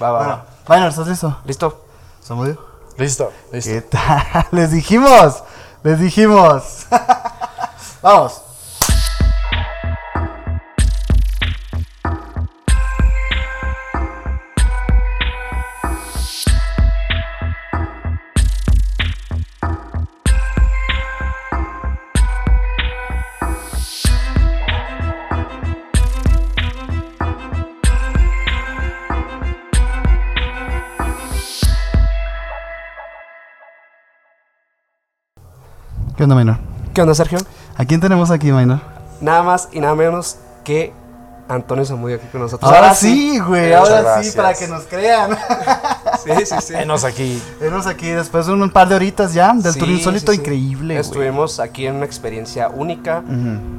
Va, va, Bueno, va. Minor, ¿estás listo? ¿Listo? ¿Samudio? Listo, listo. ¿Qué tal? Les dijimos, les dijimos. Vamos. Onda, Minor? ¿Qué onda, Sergio? ¿A quién tenemos aquí, Minor? Nada más y nada menos que Antonio Zamudio aquí con nosotros. Ahora sí, güey, ahora sí, para que nos crean. Sí, sí, sí. Venos aquí. Venos aquí después de un par de horitas ya del Sí, tour insólito sí, sí. increíble, güey. Estuvimos aquí en una experiencia única.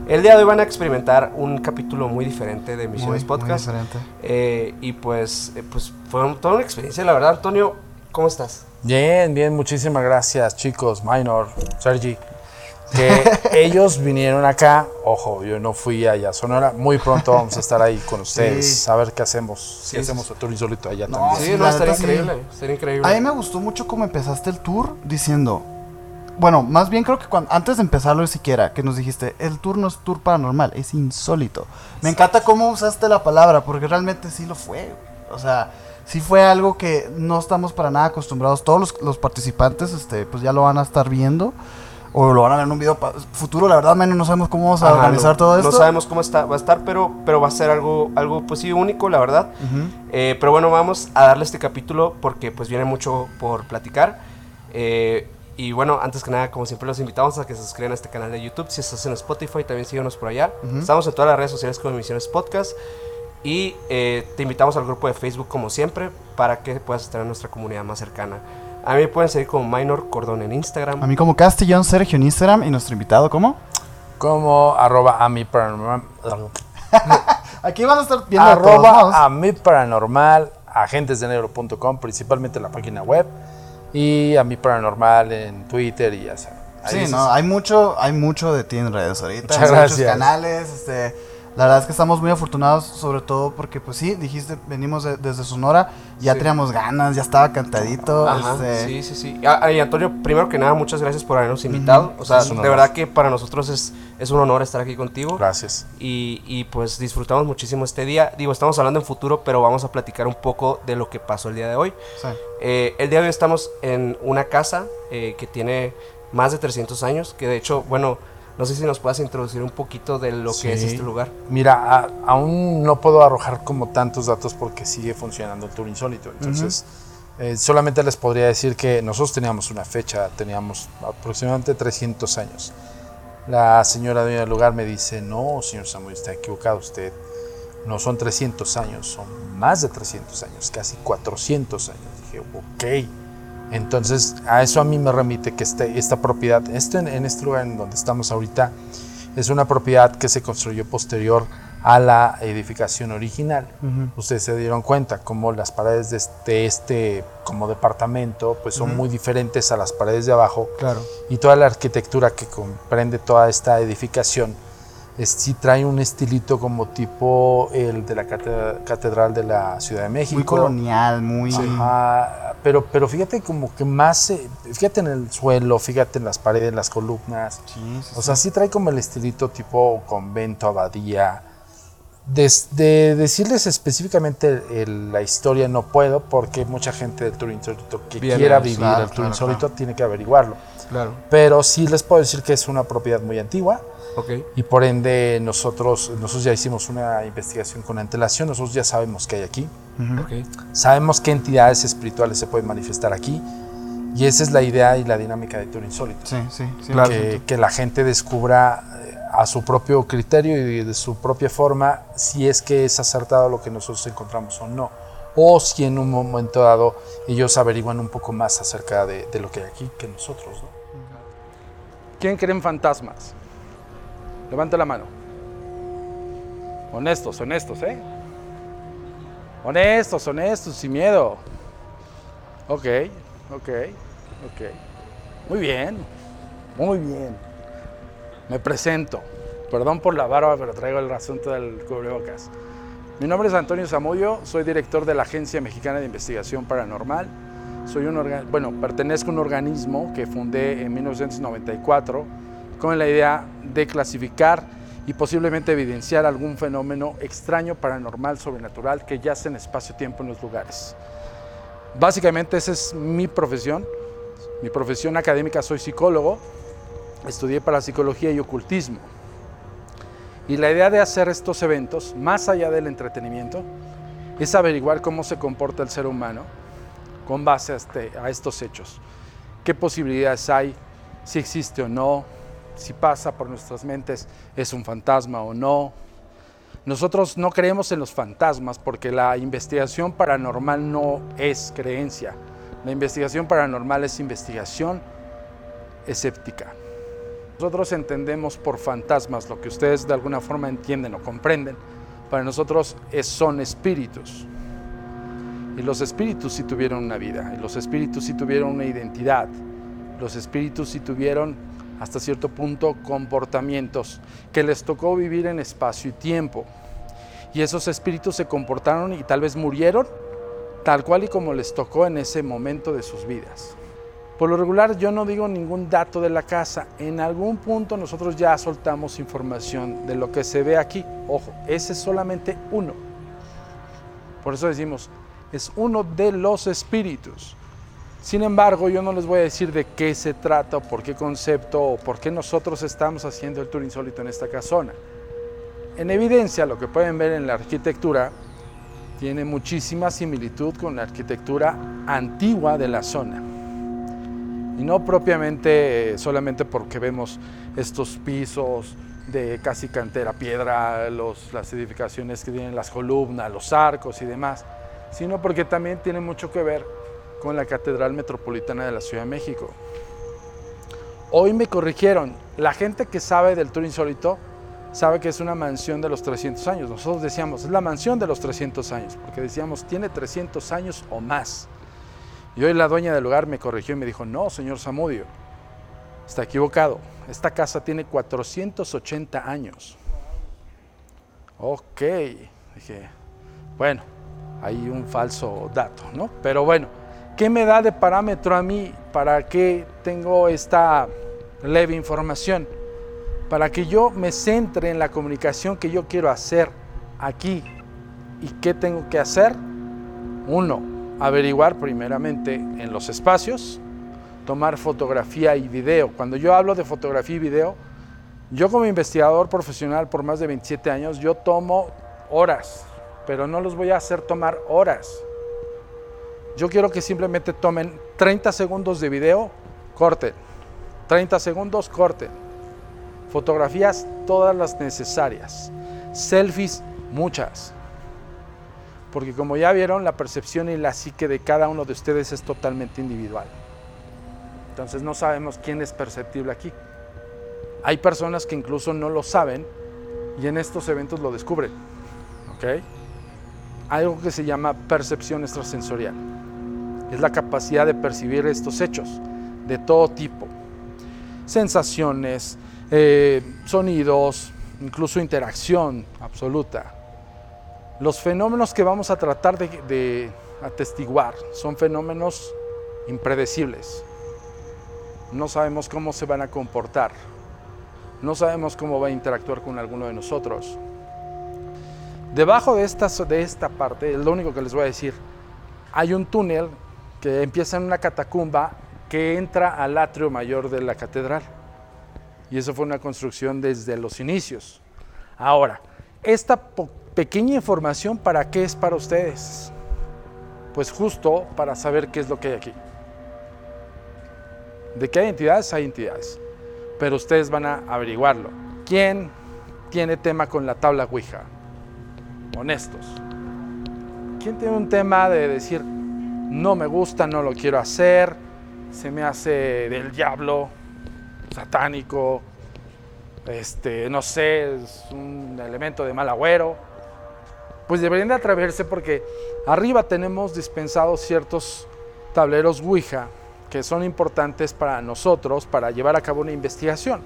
El día de hoy van a experimentar un capítulo muy diferente de Misiones Muy, muy Podcast. diferente. Eh, y pues, eh, pues fue un- toda una experiencia, la verdad. Antonio, ¿cómo estás? Bien, bien, muchísimas gracias, chicos. Minor, Sergi. Que ellos vinieron acá. Ojo, yo no fui allá a Sonora. Muy pronto vamos a estar ahí con ustedes. Sí. A ver qué hacemos. Si Sí, hacemos el tour insólito allá No, también. sí, no, estaría increíble. Estaría increíble. A mí me gustó mucho cómo empezaste el tour diciendo, bueno, más bien creo que cuando, antes de empezarlo siquiera, que nos dijiste, el tour no es tour paranormal, es insólito. Me encanta cómo usaste la palabra, porque realmente sí lo fue. O sea, sí fue algo que no estamos para nada acostumbrados. Todos los, los participantes, este, pues ya lo van a estar viendo. O lo van a ver en un video futuro, la verdad, menos no sabemos cómo vamos a Ajá, organizar no- todo esto. No sabemos cómo está, va a estar, pero, pero va a ser algo, algo pues sí, único, la verdad. Eh, pero bueno, vamos a darle este capítulo porque pues viene mucho por platicar. Eh, y bueno, antes que nada, como siempre, los invitamos a que se suscriban a este canal de YouTube. Si estás en Spotify, también síguenos por allá. Estamos en todas las redes sociales como Emisiones Podcast. Y eh, te invitamos al grupo de Facebook, como siempre, para que puedas estar en nuestra comunidad más cercana. A mí me pueden seguir como Minor Cordón en Instagram. A mí como Castellón Sergio en Instagram y nuestro invitado, ¿cómo? Como arroba a mi paranormal. Aquí van a estar viendo todos arroba a mi paranormal. Agentesdenegro.com, principalmente la página web. Y a mi paranormal en Twitter y ya saben. Ahí Sí, no, hay mucho, hay mucho de ti en redes ahorita, Muchas hay muchos gracias. canales, este, la verdad es que estamos muy afortunados, sobre todo porque, pues sí, dijiste, venimos de- desde Sonora, ya Sí. teníamos ganas, ya estaba cantadito, Ajá, este, sí, sí, sí. Ah, y Antonio, primero que nada, muchas gracias por habernos invitado. O sea, de verdad que para nosotros es, es un honor estar aquí contigo. Gracias. Y, y, pues disfrutamos muchísimo este día. Digo, estamos hablando en futuro, pero vamos a platicar un poco de lo que pasó el día de hoy. sí. Eh, el día de hoy estamos en una casa eh, que tiene más de 300 años, que de hecho, bueno, no sé si nos puedas introducir un poquito de lo que es Sí. este lugar. Mira, a- aún no puedo arrojar como tantos datos porque sigue funcionando el tour insólito. Entonces, eh, solamente les podría decir que nosotros teníamos una fecha, teníamos aproximadamente 300 años. La señora dueña del lugar me dice, no, señor Samuel, está equivocado usted. No son 300 años, son más de 300 años, casi 400 años. Dije, ok. Entonces, a eso a mí me remite que este, esta propiedad, este, en este lugar en donde estamos ahorita, es una propiedad que se construyó posterior a la edificación original. Ustedes se dieron cuenta como las paredes de este, este como departamento pues son muy diferentes a las paredes de abajo Claro. y toda la arquitectura que comprende toda esta edificación es, sí trae un estilito como tipo el de la cate- catedral de la Ciudad de México. Muy colonial, muy... Ajá, pero, pero fíjate como que más, eh, fíjate en el suelo, fíjate en las paredes, en las columnas. Sí, sí, O sea, sí trae como el estilito tipo convento, abadía. Desde decirles específicamente el- la historia no puedo porque mucha gente del Tour Insólito que quiera vivir claro, el Tour claro, Insólito claro. tiene que averiguarlo. Claro. Pero sí les puedo decir que es una propiedad muy antigua Ok. y por ende nosotros, nosotros ya hicimos una investigación con antelación, nosotros ya sabemos qué hay aquí. Ujú. Ok. Sabemos qué entidades espirituales se pueden manifestar aquí y esa es la idea y la dinámica de Tour Insólito. Sí, sí, sí. que, que la gente descubra eh, a su propio criterio y de su propia forma si es que es acertado lo que nosotros encontramos o no. O si en un momento dado ellos averiguan un poco más acerca de, de lo que hay aquí que nosotros. ¿no? ¿Quién cree en fantasmas? Levanta la mano. Honestos, honestos, ¿eh? Honestos, honestos, sin miedo. Ok, ok, ok. Muy bien, muy bien. Me presento. Perdón por la barba, pero traigo el asunto del cubrebocas. Mi nombre es Antonio Zamudio, soy director de la Agencia Mexicana de Investigación Paranormal. Soy un bueno, pertenezco a un organismo que fundé en 1994 con la idea de clasificar y posiblemente evidenciar algún fenómeno extraño, paranormal, sobrenatural que yace en espacio-tiempo en los lugares. Básicamente esa es mi profesión. Mi profesión académica soy psicólogo, estudié para psicología y ocultismo. Y la idea de hacer estos eventos, más allá del entretenimiento, es averiguar cómo se comporta el ser humano con base a, este, a estos hechos. ¿Qué posibilidades hay? Si existe o no, si pasa por nuestras mentes, es un fantasma o no. Nosotros no creemos en los fantasmas porque la investigación paranormal no es creencia. La investigación paranormal es investigación escéptica. Nosotros entendemos por fantasmas lo que ustedes de alguna forma entienden o comprenden. Para nosotros son espíritus. Y los espíritus sí tuvieron una vida, y los espíritus sí tuvieron una identidad, los espíritus sí tuvieron hasta cierto punto comportamientos que les tocó vivir en espacio y tiempo. Y esos espíritus se comportaron y tal vez murieron tal cual y como les tocó en ese momento de sus vidas. Por lo regular yo no digo ningún dato de la casa. En algún punto nosotros ya soltamos información de lo que se ve aquí. Ojo, ese es solamente uno. Por eso decimos, es uno de los espíritus. Sin embargo, yo no les voy a decir de qué se trata por qué concepto o por qué nosotros estamos haciendo el tour insólito en esta casona. En evidencia, lo que pueden ver en la arquitectura tiene muchísima similitud con la arquitectura antigua de la zona y no propiamente solamente porque vemos estos pisos de casi cantera piedra, las edificaciones que tienen las columnas, los arcos y demás, sino porque también tiene mucho que ver con la Catedral Metropolitana de la Ciudad de México. Hoy me corrigieron, la gente que sabe del Tour Insólito sabe que es una mansión de los 300 años. Nosotros decíamos, es la mansión de los 300 años, porque decíamos, tiene 300 años o más. Y hoy la dueña del lugar me corrigió y me dijo, no, señor Zamudio, está equivocado. Esta casa tiene 480 años. Ok, dije, bueno, hay un falso dato, ¿no? Pero bueno, ¿qué me da de parámetro a mí para que tengo esta leve información? Para que yo me centre en la comunicación que yo quiero hacer aquí. ¿Y qué tengo que hacer? Uno, averiguar primeramente en los espacios, tomar fotografía y video. Cuando yo hablo de fotografía y video, yo como investigador profesional por más de 27 años, yo tomo horas, pero no los voy a hacer tomar horas. Yo quiero que simplemente tomen 30 segundos de video, corten. 30 segundos, corten. Fotografías todas las necesarias. Selfies, muchas porque como ya vieron, la percepción y la psique de cada uno de ustedes es totalmente individual. Entonces no sabemos quién es perceptible aquí. Hay personas que incluso no lo saben y en estos eventos lo descubren. ¿Ok? Algo que se llama percepción extrasensorial. Es la capacidad de percibir estos hechos de todo tipo. Sensaciones, eh, sonidos, incluso interacción absoluta los fenómenos que vamos a tratar de, atestiguar son fenómenos impredecibles. No sabemos cómo se van a comportar. No sabemos cómo va a interactuar con alguno de nosotros. Debajo de esta, de esta parte, lo único que les voy a decir, hay un túnel que empieza en una catacumba que entra al atrio mayor de la catedral. Y eso fue una construcción desde los inicios. Ahora, esta pequeña información para qué es para ustedes. Pues justo para saber qué es lo que hay aquí. De qué hay entidades, hay entidades. Pero ustedes van a averiguarlo. ¿Quién tiene tema con la tabla Ouija? Honestos. ¿Quién tiene un tema de decir, no me gusta, no lo quiero hacer, se me hace del diablo, satánico, este, no sé, es un elemento de mal agüero? pues deberían de atreverse porque arriba tenemos dispensados ciertos tableros Ouija que son importantes para nosotros para llevar a cabo una investigación.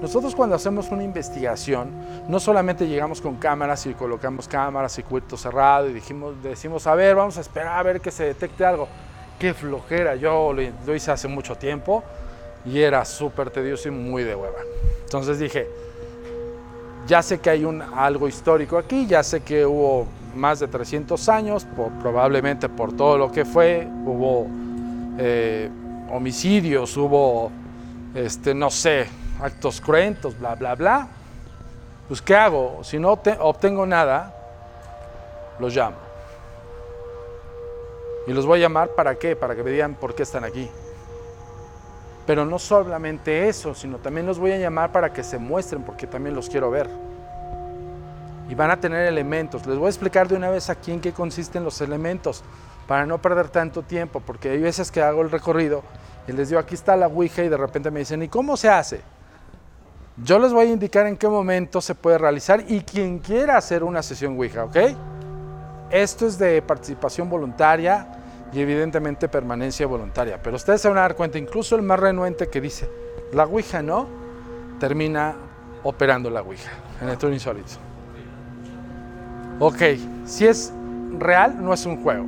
Nosotros cuando hacemos una investigación, no solamente llegamos con cámaras y colocamos cámaras, circuito cerrado y dijimos, decimos, a ver, vamos a esperar a ver que se detecte algo. Qué flojera, yo lo, hice hace mucho tiempo y era súper tedioso y muy de hueva. Entonces dije, ya sé que hay un, algo histórico aquí, ya sé que hubo más de 300 años, probablemente por todo lo que fue, hubo eh, homicidios, hubo, este, no sé, actos cruentos, bla, bla, bla. Pues, ¿qué hago? Si no te- obtengo nada, los llamo. Y los voy a llamar para qué? Para que me digan por qué están aquí. Pero no solamente eso, sino también los voy a llamar para que se muestren, porque también los quiero ver. Y van a tener elementos. Les voy a explicar de una vez aquí en qué consisten los elementos, para no perder tanto tiempo, porque hay veces que hago el recorrido y les digo, aquí está la Ouija y de repente me dicen, ¿y cómo se hace? Yo les voy a indicar en qué momento se puede realizar y quien quiera hacer una sesión Ouija, ¿ok? Esto es de participación voluntaria y evidentemente permanencia voluntaria. Pero ustedes se van a dar cuenta, incluso el más renuente que dice, la Ouija no, termina operando la Ouija en el tour insólito. Ok, si es real, no es un juego.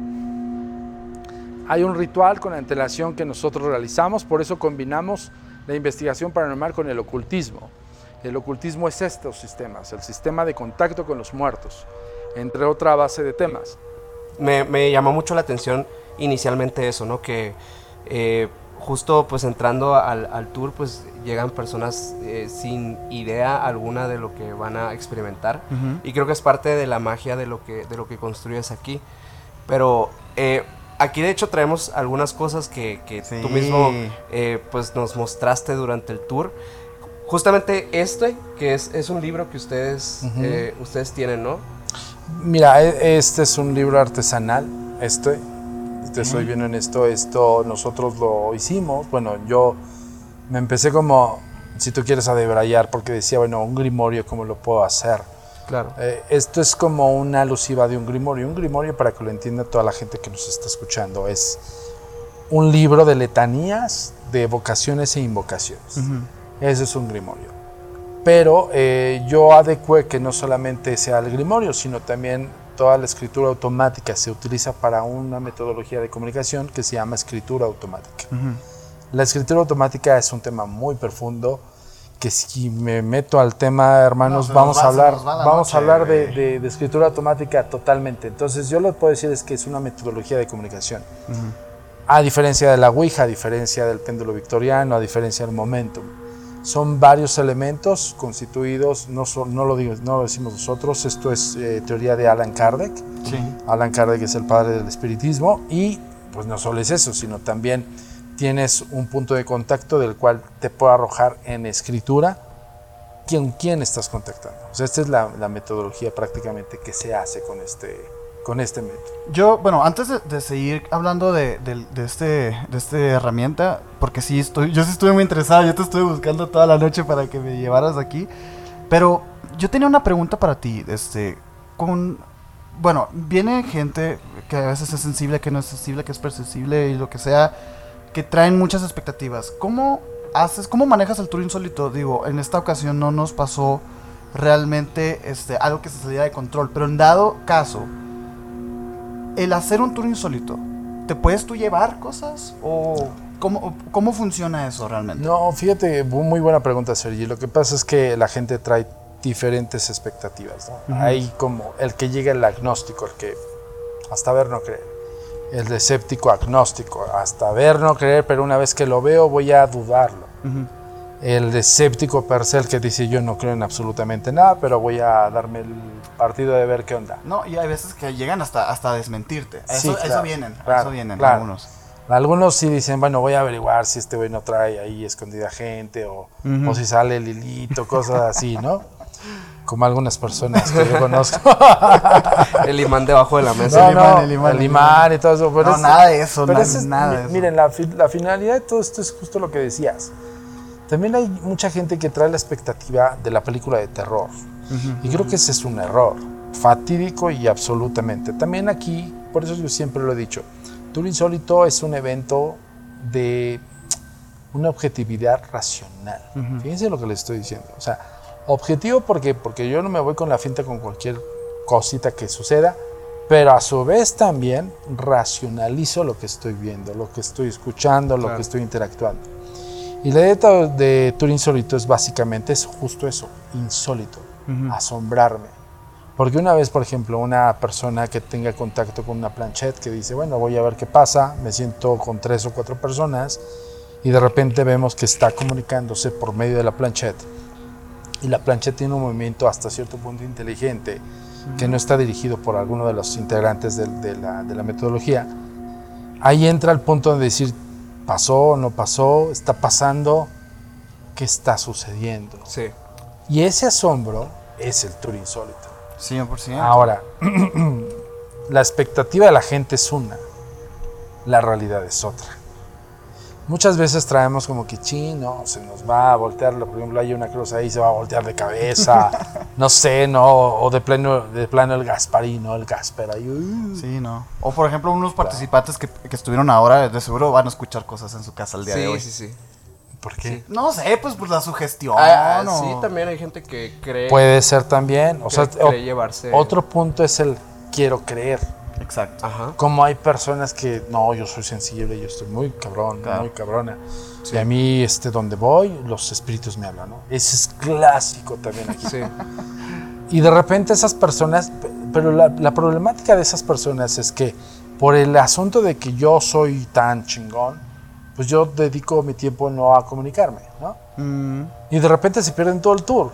Hay un ritual con antelación que nosotros realizamos, por eso combinamos la investigación paranormal con el ocultismo. El ocultismo es estos sistemas, el sistema de contacto con los muertos, entre otra base de temas. me, me llamó mucho la atención inicialmente eso, ¿no? Que eh, justo pues entrando al, al tour pues llegan personas eh, sin idea alguna de lo que van a experimentar y creo que es parte de la magia de lo que, de lo que construyes aquí. Pero eh, aquí de hecho traemos algunas cosas que, que tú Sí. mismo eh, pues nos mostraste durante el tour. Justamente este, que es, es un libro que ustedes, eh, ustedes tienen, ¿no? Mira, e- este es un libro artesanal, este, te soy bien honesto, esto nosotros lo hicimos, bueno, yo me empecé como, si tú quieres, a debrayar, porque decía, bueno, un grimorio, ¿cómo lo puedo hacer? Claro. Eh, esto es como una alusiva de un grimorio. Un grimorio, para que lo entienda toda la gente que nos está escuchando, es un libro de letanías, de evocaciones e invocaciones. Ese es un grimorio. Pero eh, yo adecué que no solamente sea el grimorio, sino también toda la escritura automática se utiliza para una metodología de comunicación que se llama escritura automática. La escritura automática es un tema muy profundo que si me meto al tema, hermanos, No, vamos a hablar, va vamos noche, a hablar de, güey. de- de escritura automática totalmente. Entonces, yo lo que puedo decir es que es una metodología de comunicación. A diferencia de la Ouija, a diferencia del péndulo victoriano, a diferencia del momentum. Son varios elementos constituidos, no, no, lo, digo, no lo decimos nosotros, esto es eh, teoría de Alan Kardec. Sí. Alan Kardec es el padre del espiritismo y pues no solo es eso, sino también tienes un punto de contacto del cual te puede arrojar en escritura quién, quién estás contactando. O sea, esta es la, la metodología prácticamente que se hace con este, con este método. Yo, bueno, antes de, seguir hablando de este, de esta herramienta, porque sí estoy, yo sí estuve muy interesado, yo te estuve buscando toda la noche para que me llevaras aquí, pero yo tenía una pregunta para ti, este, con, bueno, viene gente que a veces es sensible, que no es sensible, que es perceptible y lo que sea, que traen muchas expectativas. ¿Cómo haces, cómo manejas el tour insólito? Digo, en esta ocasión no nos pasó realmente este, algo que se saliera de control, pero en dado caso, el hacer un tour insólito, ¿te puedes tú llevar cosas? ¿O cómo, cómo funciona eso realmente? No, fíjate, muy buena pregunta, Sergi. Lo que pasa es que la gente trae diferentes expectativas. ¿no? Hay como el que llega el agnóstico, el que hasta ver no creer. El escéptico agnóstico, hasta ver no creer, pero una vez que lo veo voy a dudarlo. Ujú. El escéptico per se, el que dice yo no creo en absolutamente nada, pero voy a darme el partido de ver qué onda. No, y hay veces que llegan hasta, hasta desmentirte. A Sí, Eso, a eso claro, vienen, a claro, eso vienen claro. algunos. Algunos sí dicen, bueno, voy a averiguar si este güey no trae ahí escondida gente o, o si sale Lilito, cosas así, ¿no? Como algunas personas que yo conozco. El imán debajo de la mesa. el No, imán, no, el imán, el el imán y todo eso. pero No, es- nada de eso, pero na- ese es- nada de eso. Miren, la, fi- la finalidad de todo esto es justo lo que decías. También hay mucha gente que trae la expectativa de la película de terror. Y creo que ese es un error, fatídico y absolutamente. También aquí, por eso yo siempre lo he dicho, Tour Insólito es un evento de una objetividad racional. Fíjense lo que les estoy diciendo. O sea, objetivo porque, porque yo no me voy con la finta con cualquier cosita que suceda, pero a su vez también racionalizo lo que estoy viendo, lo que estoy escuchando, lo que estoy interactuando. Y la idea de Tour Insólito es básicamente es justo eso, insólito, asombrarme. Porque una vez, por ejemplo, una persona que tenga contacto con una planchette que dice, bueno, voy a ver qué pasa, me siento con tres o cuatro personas y de repente vemos que está comunicándose por medio de la planchette y la planchette tiene un movimiento hasta cierto punto inteligente que no está dirigido por alguno de los integrantes de, la, metodología, ahí entra el punto de decir, pasó, no pasó, está pasando, ¿qué está sucediendo? Sí. Y ese asombro es el tour insólito. 100%. Ahora, la expectativa de la gente es una, la realidad es otra. Muchas veces traemos como que chino, se nos va a voltear, por ejemplo, hay una cruz ahí, se va a voltear de cabeza, no sé, no, o de plano, de plano el Gasparino, el Gasper ahí. Uh. Sí, no. O por ejemplo, unos participantes que, que, estuvieron ahora, de seguro van a escuchar cosas en su casa el día de hoy. Sí, sí, sí. ¿Por qué? No sé, pues por la sugestión. Ah, Sí, también hay gente que cree. Puede ser también. O sea, llevarse... otro punto es el quiero creer. Exacto. Como hay personas que, no, yo soy sensible, yo estoy muy cabrón, muy cabrona. Y a mí, este, donde voy, los espíritus me hablan, ¿no? Ese es clásico también aquí. Sí. Y de repente esas personas, pero la, la, problemática de esas personas es que por el asunto de que yo soy tan chingón, pues yo dedico mi tiempo no a comunicarme, ¿no? Mm. Y de repente se pierden todo el tour.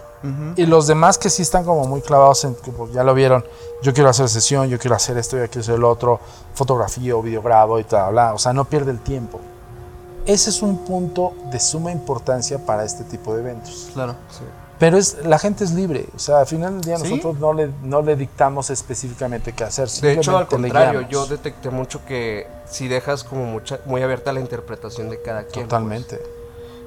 Y los demás que sí están como muy clavados en que pues, ya lo vieron, yo quiero hacer sesión, yo quiero hacer esto, yo quiero hacer el otro, fotografía o videograbo y tal, bla, o sea, no pierde el tiempo. Ese es un punto de suma importancia para este tipo de eventos. Claro, sí. Pero es, la gente es libre, o sea, al final del día nosotros no le, no le dictamos específicamente qué hacer. De hecho, al contrario, yo detecté mucho que si dejas como mucha, muy abierta la interpretación de cada quien. Pues. Totalmente.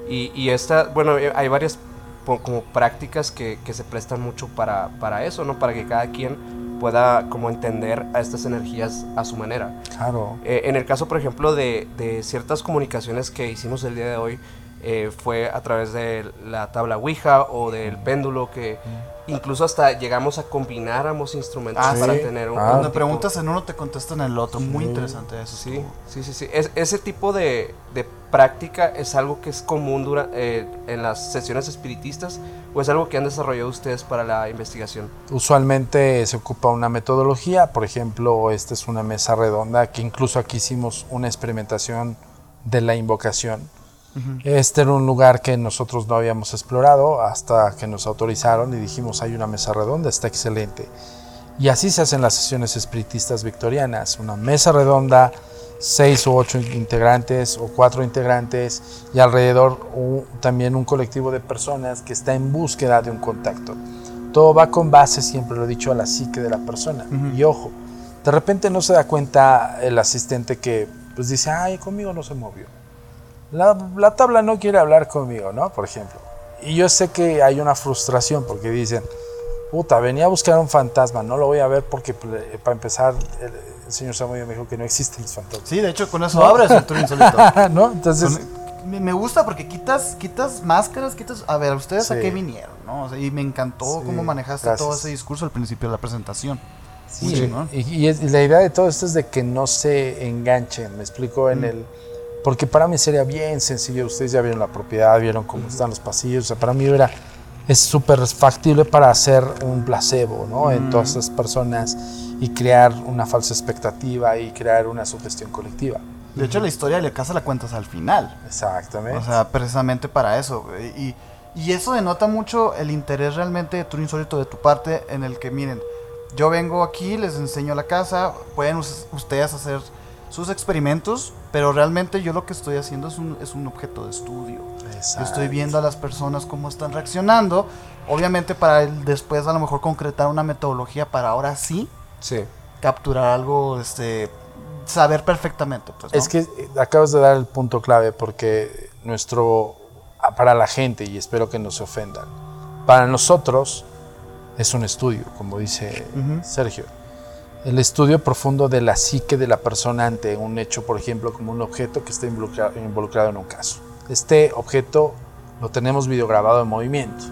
Y, y esta, bueno, eh, hay varias como prácticas que, que, se prestan mucho para, para eso, ¿no? Para que cada quien pueda como entender a estas energías a su manera. Claro. Eh, en el caso, por ejemplo, de, de ciertas comunicaciones que hicimos el día de hoy, eh, fue a través de la tabla Ouija o del péndulo que incluso hasta llegamos a combinar ambos instrumentos ah, para tener un... Ah, Cuando preguntas en uno te contestan en el otro, muy interesante eso. Sí, sí, sí, sí. Es, ese tipo de, de, práctica es algo que es común dura, eh, en las sesiones espiritistas o es algo que han desarrollado ustedes para la investigación? Usualmente se ocupa una metodología, por ejemplo, esta es una mesa redonda que incluso aquí hicimos una experimentación de la invocación este era un lugar que nosotros no habíamos explorado hasta que nos autorizaron y dijimos hay una mesa redonda, está excelente. Y así se hacen las sesiones espiritistas victorianas, una mesa redonda, seis u ocho integrantes o cuatro integrantes y alrededor también un colectivo de personas que está en búsqueda de un contacto. Todo va con base, siempre lo he dicho, a la psique de la persona. Y ojo, de repente no se da cuenta el asistente que pues dice, ay, conmigo no se movió la, tabla no quiere hablar conmigo, ¿no? Por ejemplo. Y yo sé que hay una frustración porque dicen, puta, venía a buscar un fantasma, no lo voy a ver porque eh, para empezar el, señor Samuel me dijo que no existen los fantasmas. Sí, de hecho con eso abres el tour insólito. ¿No? Entonces... me, gusta porque quitas, quitas máscaras, quitas... A ver, ¿ustedes a qué vinieron? ¿no? y me encantó cómo manejaste todo ese discurso al principio de la presentación. Sí, y, y, la idea de todo esto es de que no se enganchen, me explico, en el porque para mí sería bien sencillo. Ustedes ya vieron la propiedad, vieron cómo están los pasillos. O sea, para mí era, es súper factible para hacer un placebo ¿no? en todas esas personas y crear una falsa expectativa y crear una sugestión colectiva. De hecho, la historia de la casa la cuentas al final. Exactamente. O sea, precisamente para eso. Y, y eso denota mucho el interés realmente de tu insólito de tu parte, en el que, miren, yo vengo aquí, les enseño la casa, pueden ustedes hacer sus experimentos, pero realmente yo lo que estoy haciendo es un, es un objeto de estudio. estoy viendo a las personas cómo están reaccionando, obviamente para después a lo mejor concretar una metodología para ahora sí, sí. capturar algo, este, saber perfectamente. Pues, es que eh, acabas de dar el punto clave porque nuestro, ah, para la gente, y espero que no se ofendan, para nosotros es un estudio, como dice Sergio el estudio profundo de la psique de la persona ante un hecho, por ejemplo, como un objeto que está involucrado, en un caso. este objeto lo tenemos videograbado en movimiento.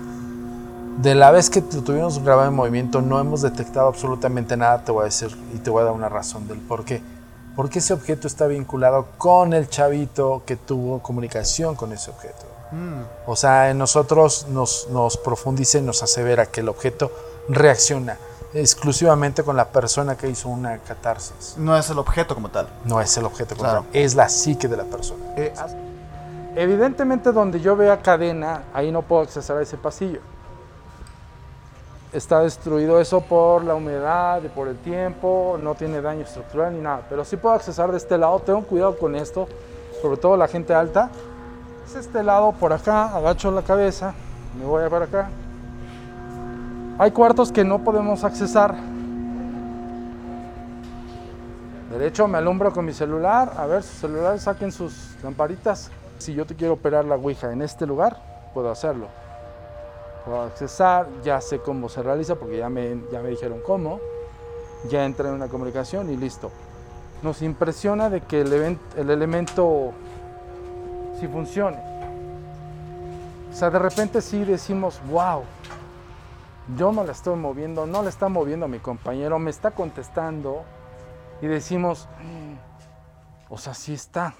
De la vez que lo tuvimos grabado en movimiento no hemos detectado absolutamente nada, te voy a decir y te voy a dar una razón del por qué. Porque ese objeto está vinculado con el chavito que tuvo comunicación con ese objeto. O sea, en nosotros nos, nos profundiza y nos asevera que el objeto reacciona exclusivamente con la persona que hizo una catarsis. No es el objeto como tal. No es el objeto, como Claro. tal, es la psique de la persona. Eh, Evidentemente donde yo vea cadena, ahí no puedo accesar a ese pasillo. Está destruido eso por la humedad y por el tiempo, no tiene daño estructural ni nada, pero sí puedo accesar de este lado, tengo cuidado con esto, sobre todo la gente alta. Es este lado por acá, agacho la cabeza, me voy a para acá. Hay cuartos que no podemos accesar. Derecho, me alumbro con mi celular. A ver, sus celulares saquen sus lamparitas. Si yo te quiero operar la Ouija en este lugar, puedo hacerlo. Puedo accesar, ya sé cómo se realiza porque ya me, ya me dijeron cómo. Ya entré en una comunicación y listo. Nos impresiona de que el, event- el elemento sí funcione. O sea, de repente sí decimos, wow, yo no la estoy moviendo, no la está moviendo mi compañero, me está contestando y decimos, "Mm, o sea, sí está.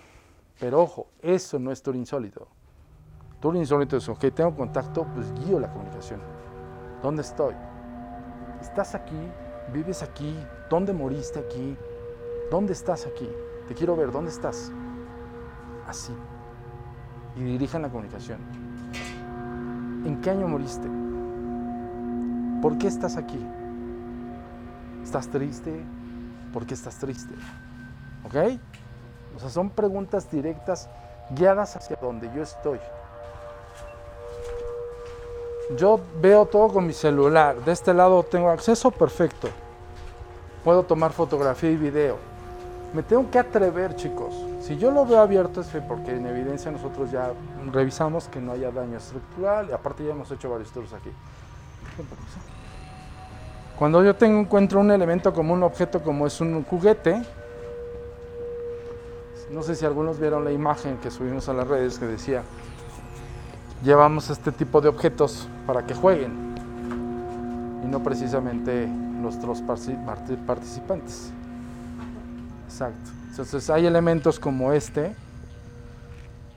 Pero ojo, eso no es tour insólito. Tour insólito es, ok, tengo contacto, pues guío la comunicación. ¿Dónde estoy? ¿Estás aquí? ¿Vives aquí? ¿Dónde moriste aquí? ¿Dónde estás aquí? Te quiero ver, ¿dónde estás? Así. Y dirijan la comunicación. ¿En qué año moriste? ¿Por qué estás aquí? ¿Estás triste? ¿Por qué estás triste? ¿Ok? O sea, son preguntas directas guiadas hacia donde yo estoy. Yo veo todo con mi celular. De este lado tengo acceso, perfecto. Puedo tomar fotografía y video. Me tengo que atrever, chicos. Si yo lo veo abierto es porque en evidencia nosotros ya revisamos que no haya daño estructural y aparte ya hemos hecho varios tours aquí. Cuando yo tengo, encuentro un elemento como un objeto como es un juguete, no sé si algunos vieron la imagen que subimos a las redes que decía, llevamos este tipo de objetos para que jueguen y no precisamente nuestros participantes. Exacto. Entonces hay elementos como este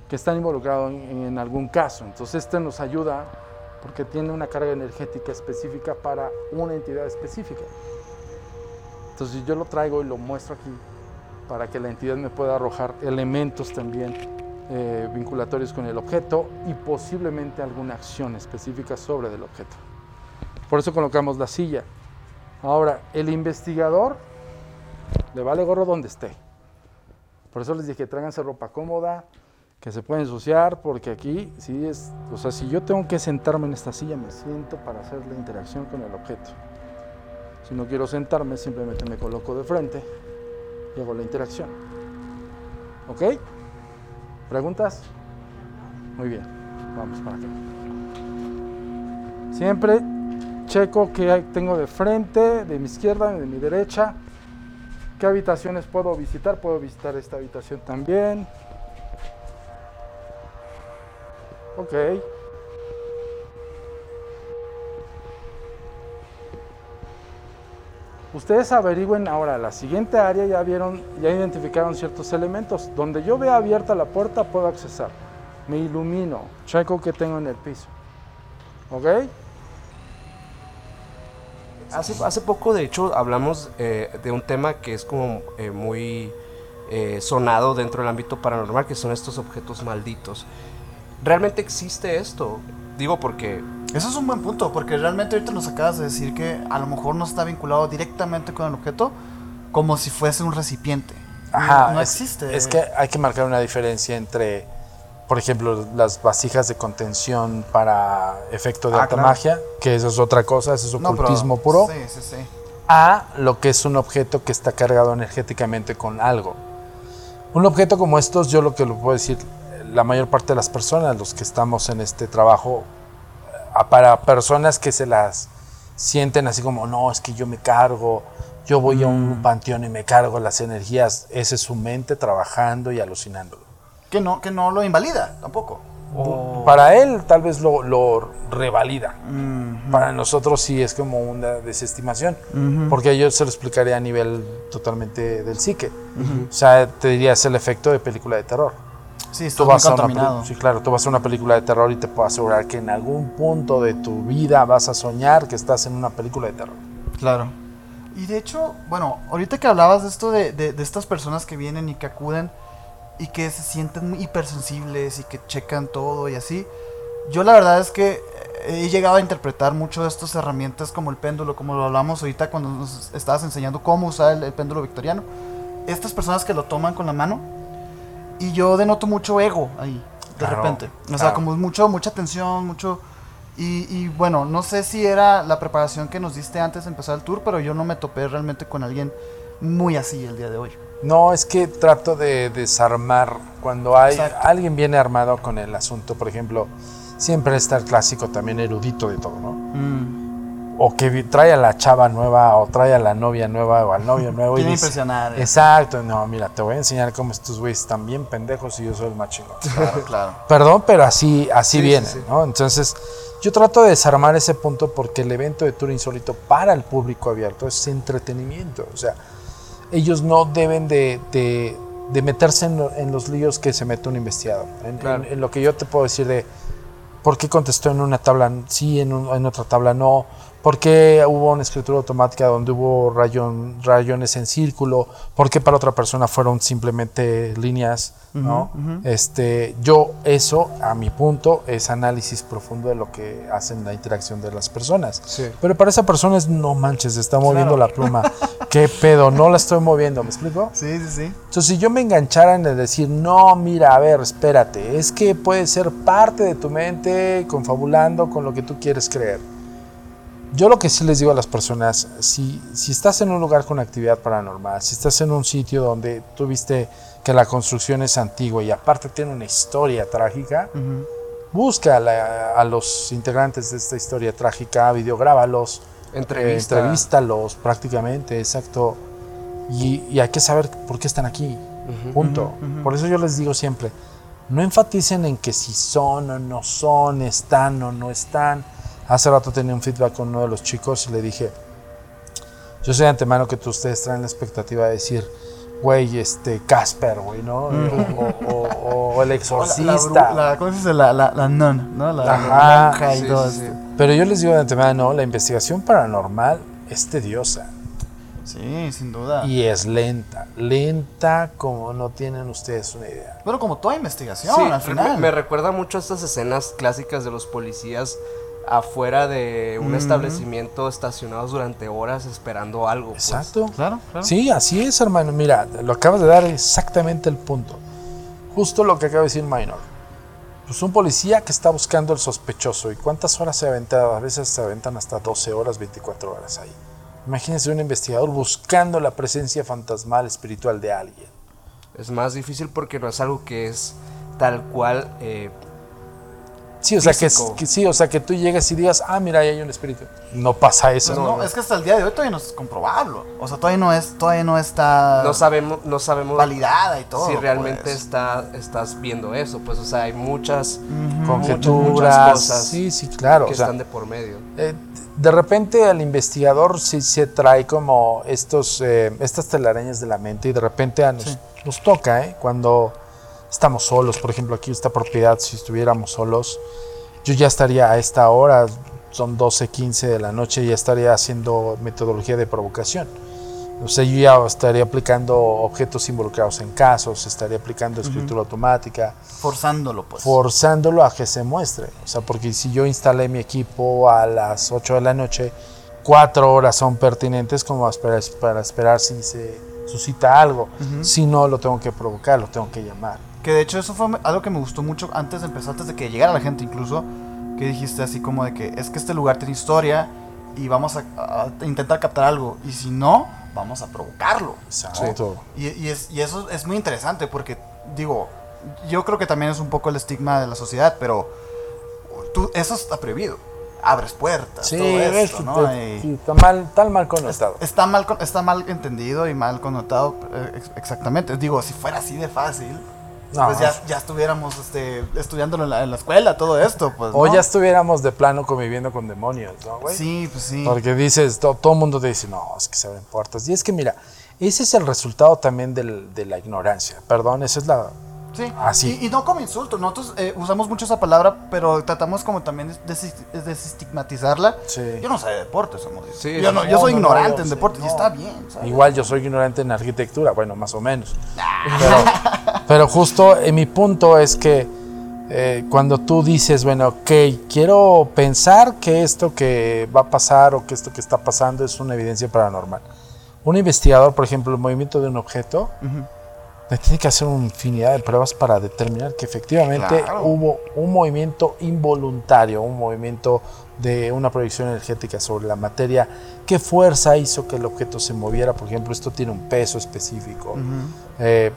que están involucrados en, en algún caso. Entonces este nos ayuda porque tiene una carga energética específica para una entidad específica. Entonces yo lo traigo y lo muestro aquí para que la entidad me pueda arrojar elementos también eh, vinculatorios con el objeto y posiblemente alguna acción específica sobre el objeto. Por eso colocamos la silla. Ahora, el investigador le vale gorro donde esté. Por eso les dije, tráiganse ropa cómoda, que se puede ensuciar, porque aquí, sí es, o sea, si yo tengo que sentarme en esta silla, me siento para hacer la interacción con el objeto. Si no quiero sentarme, simplemente me coloco de frente y hago la interacción. ¿Ok? ¿Preguntas? Muy bien, vamos para acá. Siempre checo hay- tengo de frente, de mi izquierda, de mi derecha. ¿Qué habitaciones puedo visitar? Puedo visitar esta habitación también. Ok. Ustedes averigüen ahora, la siguiente área ya vieron, ya identificaron ciertos elementos. Donde yo vea abierta la puerta puedo accesar. Me ilumino, checo qué tengo en el piso. ¿Ok? Hace, hace poco, de hecho, hablamos eh, de un tema que es como eh, muy eh, sonado dentro del ámbito paranormal, que son estos objetos malditos. ¿Realmente existe esto? Digo porque Eso es un buen punto, porque realmente ahorita nos acabas de decir que a lo mejor no está vinculado directamente con el objeto, como si fuese un recipiente. Ajá, no es- existe. Es que hay que marcar una diferencia entre, por ejemplo, las vasijas de contención para efecto de Ah, alta claro. magia, que eso es otra cosa, eso es No, pero- ocultismo puro, Sí, sí, sí. a lo que es un objeto que está cargado energéticamente con algo. Un objeto como estos, yo lo que lo puedo decir, la mayor parte de las personas, los que estamos en este trabajo, para personas que se las sienten así como, no, es que yo me cargo, yo voy a un panteón y me cargo las energías, esa es su mente trabajando y alucinándolo. que no, que no lo invalida tampoco. Para él tal vez lo, lo revalida. Mm, Para nosotros sí es como una desestimación, porque yo se lo explicaría a nivel totalmente del psique. O sea, te diría es el efecto de película de terror. Sí, Tú vas, a una, sí, claro, tú vas a una película de terror y te puedo asegurar que en algún punto de tu vida vas a soñar que estás en una película de terror. Claro. Y de hecho, bueno, ahorita que hablabas de esto de, de- de estas personas que vienen y que acuden y que se sienten hipersensibles y que checan todo y así, yo la verdad es que he llegado a interpretar mucho de estas herramientas como el péndulo, como lo hablamos ahorita cuando nos estabas enseñando cómo usar el, el péndulo victoriano. Estas personas que lo toman con la mano y yo denoto mucho ego ahí, de Claro, repente. O sea, claro. como mucho, mucha tensión, mucho... Y, y bueno, no sé si era la preparación que nos diste antes de empezar el tour, pero yo no me topé realmente con alguien muy así el día de hoy. No, es que trato de desarmar cuando hay Exacto. alguien viene armado con el asunto, por ejemplo, siempre está el clásico también erudito de todo, ¿no? O que trae a la chava nueva o trae a la novia nueva o al novio nuevo y Quiere dice, impresionar. eh. Exacto, no, mira, te voy a enseñar cómo estos güeyes están bien pendejos y yo soy el más chingón. Claro, claro. Perdón, pero así, así Sí, viene, sí, sí. ¿no? Entonces, yo trato de desarmar ese punto porque el evento de Tour Insólito para el público abierto es entretenimiento. O sea, ellos no deben de, de- de meterse en, lo- en los líos que se mete un investigador. En, Claro. en- en lo que yo te puedo decir de por qué contestó en una tabla sí, en, un- en otra tabla no, por qué hubo una escritura automática donde hubo rayón, rayones en círculo, por qué para otra persona fueron simplemente líneas, ¿no? este, yo eso, a mi punto, es análisis profundo de lo que hacen la interacción de las personas. Sí. Pero para esa persona es, no manches, está moviendo Claro. la pluma. ¿Qué pedo? No la estoy moviendo, ¿me explico? Sí, sí, sí. Entonces, si yo me enganchara en el decir, no, mira, a ver, espérate, es que puede ser parte de tu mente confabulando con lo que tú quieres creer. Yo lo que sí les digo a las personas, si, si estás en un lugar con actividad paranormal, si estás en un sitio donde tú viste que la construcción es antigua y aparte tiene una historia trágica, busca a, la- a los integrantes de esta historia trágica, videográbalos, Entrevista. eh, entrevístalos prácticamente, exacto. Y, y hay que saber por qué están aquí. Punto. Por eso yo les digo siempre, no enfaticen en que si son o no son, están o no están. Hace rato tenía un feedback con uno de los chicos y le dije, yo sé de antemano que tú- ustedes traen la expectativa de decir, güey, este, Casper, güey, ¿no? o, o- o el O la- exorcista. La, la- ¿Cómo se dice? La, la, la nun, ¿no? La, la Ajá, monja y sí, todo sí, esto. sí. Pero yo les digo de antemano, la investigación paranormal es tediosa. Sí, sin duda. Y es lenta, lenta como no tienen ustedes una idea. Bueno, como toda investigación, Sí, al me- final. Me, recuerda mucho a estas escenas clásicas de los policías afuera de un establecimiento estacionados durante horas esperando algo. pues. Exacto. Claro, claro. Sí, así es, hermano. Mira, lo acabas de dar exactamente el punto. Justo lo que acaba de decir Minor. Pues un policía que está buscando al sospechoso. ¿Y cuántas horas se ha aventado? A veces se aventan hasta 12 horas, 24 horas ahí. Imagínense un investigador buscando la presencia fantasmal espiritual de alguien. Es más difícil porque no es algo que es tal cual. eh, Sí, o sea, que, sí, o sea, que tú llegues y digas, ah, mira, ahí hay un espíritu. No pasa eso. ¿no? no, es que hasta el día de hoy todavía no es comprobable. O sea, todavía no es, todavía no está no sabemos, no sabemos validada y todo. si realmente pues. está, estás viendo eso. Pues, o sea, hay muchas Conjeturas. muchas cosas sí, sí, claro. que o sea, están de por medio. eh, de repente al investigador sí se trae como estos, eh, estas telarañas de la mente y de repente a nos, Sí. nos toca, ¿eh? Cuando estamos solos, por ejemplo, aquí esta propiedad, si estuviéramos solos, yo ya estaría a esta hora, son 12, 15 de la noche, ya estaría haciendo metodología de provocación. O sea, yo ya estaría aplicando objetos involucrados en casos, estaría aplicando escritura automática, Forzándolo, pues. forzándolo a que se muestre. O sea, porque si yo instalé mi equipo a las 8 de la noche, cuatro horas son pertinentes como para esperar, para esperar si se suscita algo. Si no, lo tengo que provocar, lo tengo que llamar. Que de hecho eso fue algo que me gustó mucho antes de empezar, antes de que llegara la gente incluso, que dijiste así como de que es que este lugar tiene historia y vamos a, a intentar captar algo y si no, vamos a provocarlo. Exacto. Y, y es, y eso es muy interesante porque, digo, yo creo que también es un poco el estigma de la sociedad, pero tú, eso está prohibido. Abres puertas, Sí, todo esto, ¿no? Y- está mal, tan mal connotado. Está mal, está mal entendido y mal connotado, eh, ex- exactamente. Digo, si fuera así de fácil, No. pues ya, ya estuviéramos este, estudiándolo en la, en la escuela, todo esto, pues. O ¿no? ya estuviéramos de plano conviviendo con demonios, ¿no, güey? Sí, pues sí. Porque dices, to- todo el mundo te dice, no, es que se abren puertas. Y es que mira, ese es el resultado también del- de la ignorancia. Perdón, esa es la... Sí. Así. Y, y no como insulto. Nosotros eh, usamos mucho esa palabra, pero tratamos como también desestigmatizarla. Sí. Yo no sé de deportes, somos. Sí, yo, no, yo soy No, no, ignorante no, en deportes y está bien. ¿sabes? Igual yo soy ignorante en arquitectura, bueno, más o menos. Pero, pero justo en mi punto es que eh, cuando tú dices, bueno, ok, quiero pensar que esto que va a pasar o que esto que está pasando es una evidencia paranormal. Un investigador, por ejemplo, el movimiento de un objeto, le tiene que hacer una infinidad de pruebas para determinar que efectivamente Claro. hubo un movimiento involuntario, un movimiento de una proyección energética sobre la materia. ¿Qué fuerza hizo que el objeto se moviera? Por ejemplo, esto tiene un peso específico. Eh,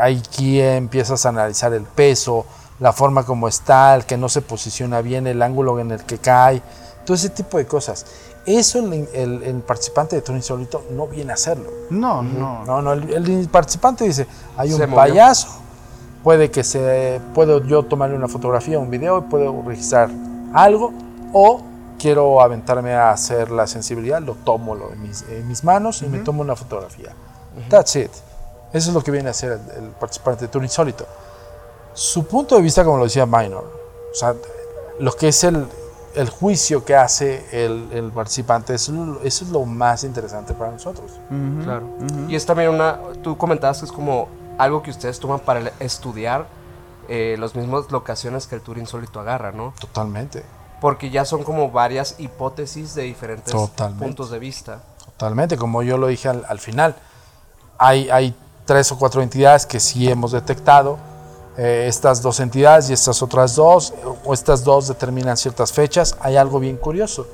aquí empiezas a analizar el peso, la forma como está, el que no se posiciona bien, el ángulo en el que cae, todo ese tipo de cosas. Eso el, el- el participante de Turing Insólito no viene a hacerlo. No, no. No, no, el, el participante dice, hay un movió. payaso, puede que se, puedo yo tomarle una fotografía, un video y puedo registrar algo, o quiero aventarme a hacer la sensibilidad, lo tomo lo en, mis, en mis manos y me tomo una fotografía. That's it. Eso es lo que viene a hacer el, el participante de Tour Insólito. Su punto de vista, como lo decía Minor, o sea, lo que es el, el juicio que hace el, el participante, eso, es lo- eso es lo más interesante para nosotros. Claro. Y es también una, tú comentabas que es como algo que ustedes toman para estudiar eh, las mismas locaciones que el tour insólito agarra, ¿no? Totalmente. Porque ya son como varias hipótesis de diferentes Totalmente. puntos de vista. Totalmente, como yo lo dije al, al final. Hay, hay tres o cuatro entidades que sí hemos detectado. eh, estas dos entidades y estas otras dos, o estas dos determinan ciertas fechas. Hay algo bien curioso.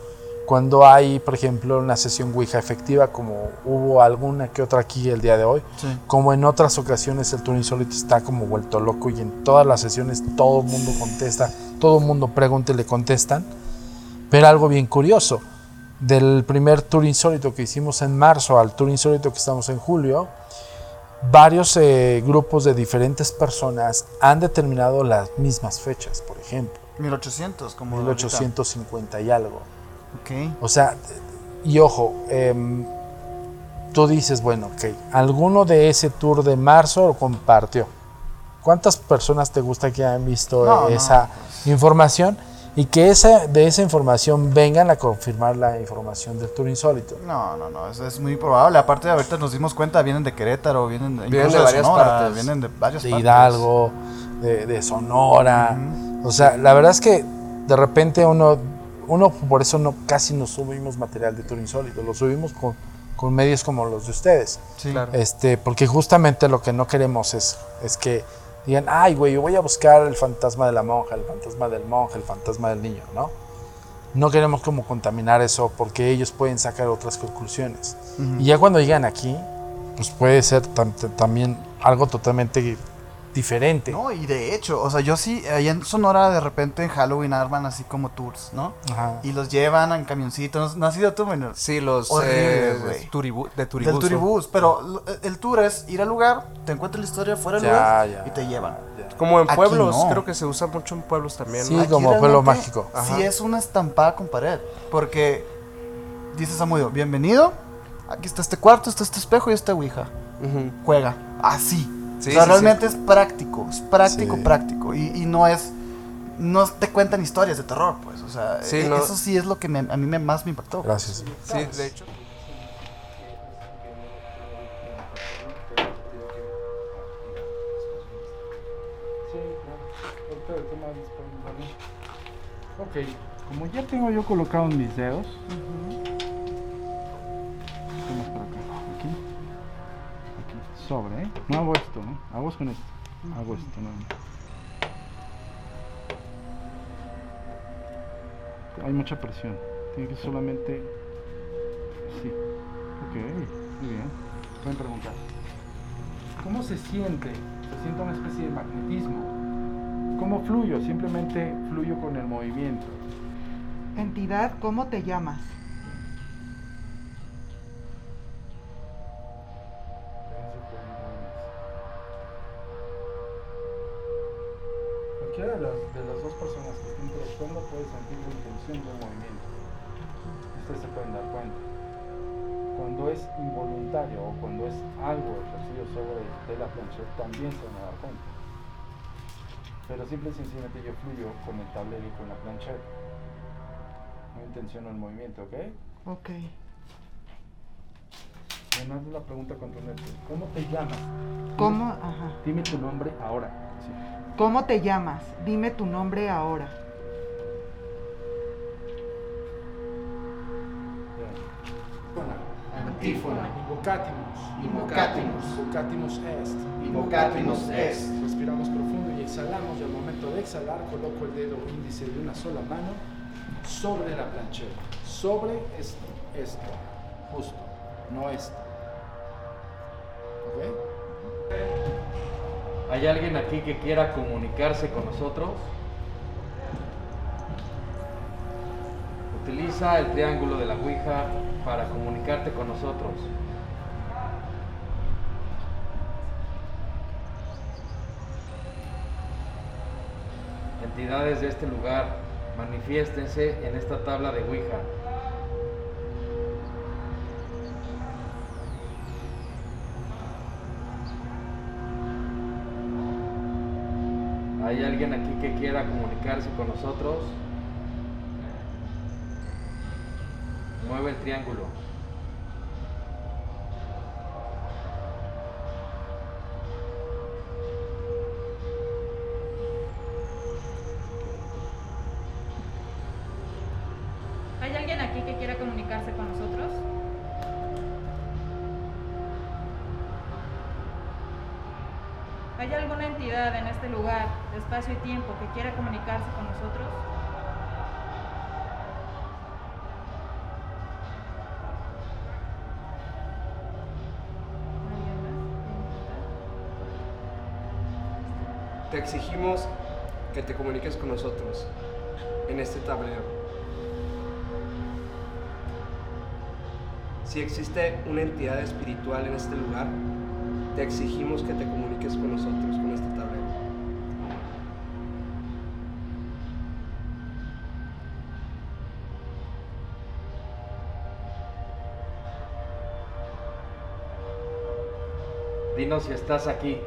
Cuando hay, por ejemplo, una sesión Ouija efectiva, como hubo alguna que otra aquí el día de hoy, Sí. como en otras ocasiones el Tour Insólito está como vuelto loco y en todas las sesiones todo el mundo contesta, todo el mundo pregunta y le contestan. Pero algo bien curioso, del primer Tour Insólito que hicimos en marzo al Tour Insólito que estamos en julio, varios eh, grupos de diferentes personas han determinado las mismas fechas, por ejemplo, 1800, como. ahorita. 1850 y algo. Ok. O sea, y ojo, em, tú dices, bueno, ok, alguno de ese tour de marzo lo compartió. ¿Cuántas personas te gusta que hayan visto No, no, esa información? Y que esa, de esa información vengan a confirmar la información del tour insólito. No, no, no, eso es muy probable. Aparte, ahorita nos dimos cuenta, vienen de Querétaro, vienen, Vienen incluso de varias Sonora, partes. Vienen de varias de partes. Hidalgo, de, de Sonora. O sea, la verdad es que de repente uno, uno por eso no casi no subimos material de Tour Insólito, lo subimos con, con medios como los de ustedes. Sí. Claro. Este, porque justamente lo que no queremos es, es que digan, ay, güey, yo voy a buscar el fantasma de la monja, el fantasma del monje, el fantasma del niño, ¿no? No queremos como contaminar eso porque ellos pueden sacar otras conclusiones. Y ya cuando llegan aquí, pues puede ser tam- también algo totalmente diferente. No, y de hecho, o sea, yo sí, allá en Sonora de repente en Halloween arman así como tours, ¿no? Ajá. Y los llevan en camioncitos. ¿No has ido tú, menor? Sí, los Horrible, eh, turibu- de Del turibús. ¿no? turibús, pero el tour es ir al lugar, te encuentras la historia fuera del Ya, lugar ya. y te llevan. Ya. Como en pueblos, no. creo que se usa mucho en pueblos también. Sí, como pueblo mágico. Ajá. Sí es una estampada con pared, porque dice Samudio, bienvenido, aquí está este cuarto, está este espejo y esta ouija, Ujú. juega, así. Sí, o sea, sí, realmente es práctico, es práctico, Sí. práctico, y, y no es, no te cuentan historias de terror, pues, o sea, Sí, e- no. eso sí es lo que me- a mí me, más me impactó. Gracias. Sí, de hecho. Sí. Ok, como ya tengo yo colocado mis dedos. Vamos Sobre, ¿eh? No hago esto, ¿no? Hago con esto. Hago esto, no. Hay mucha presión. Tiene que solamente. Sí. Ok, muy bien. Pueden preguntar. ¿Cómo se siente? Se siente una especie de magnetismo. ¿Cómo fluyo? Simplemente fluyo con el movimiento. Entidad, ¿cómo te llamas? De un movimiento. Ustedes se pueden dar cuenta. Cuando es involuntario o cuando es algo ejercido sobre de la plancha, también se van a dar cuenta. Pero simple y sencillamente yo fluyo con el tablero y con la plancheta. No intenciono el movimiento, ¿ok? Ok. Además la pregunta contundente. ¿Cómo te llamas? ¿Cómo? Ajá. Dime tu nombre ahora. Sí. ¿Cómo te llamas? Dime tu nombre ahora. Antífona. Invocatimus. Invocatimus. Invocatimus est. Invocatimus est. Respiramos profundo y exhalamos. Y al momento de exhalar, coloco el dedo índice de una sola mano sobre la planchera. Sobre esto. Esto. Justo. No esto. ¿Ok? ¿Hay alguien aquí que quiera comunicarse con nosotros? Utiliza el triángulo de la Ouija para comunicarte con nosotros. Entidades de este lugar, manifiéstense en esta tabla de Ouija. ¿Hay alguien aquí que quiera comunicarse con nosotros? Mueve el triángulo. ¿Hay alguien aquí que quiera comunicarse con nosotros? ¿Hay alguna entidad en este lugar, espacio y tiempo, que quiera comunicarse con nosotros? Te exigimos que te comuniques con nosotros en este tablero. Si existe una entidad espiritual en este lugar, te exigimos que te comuniques con nosotros con este tablero. Dinos si estás aquí.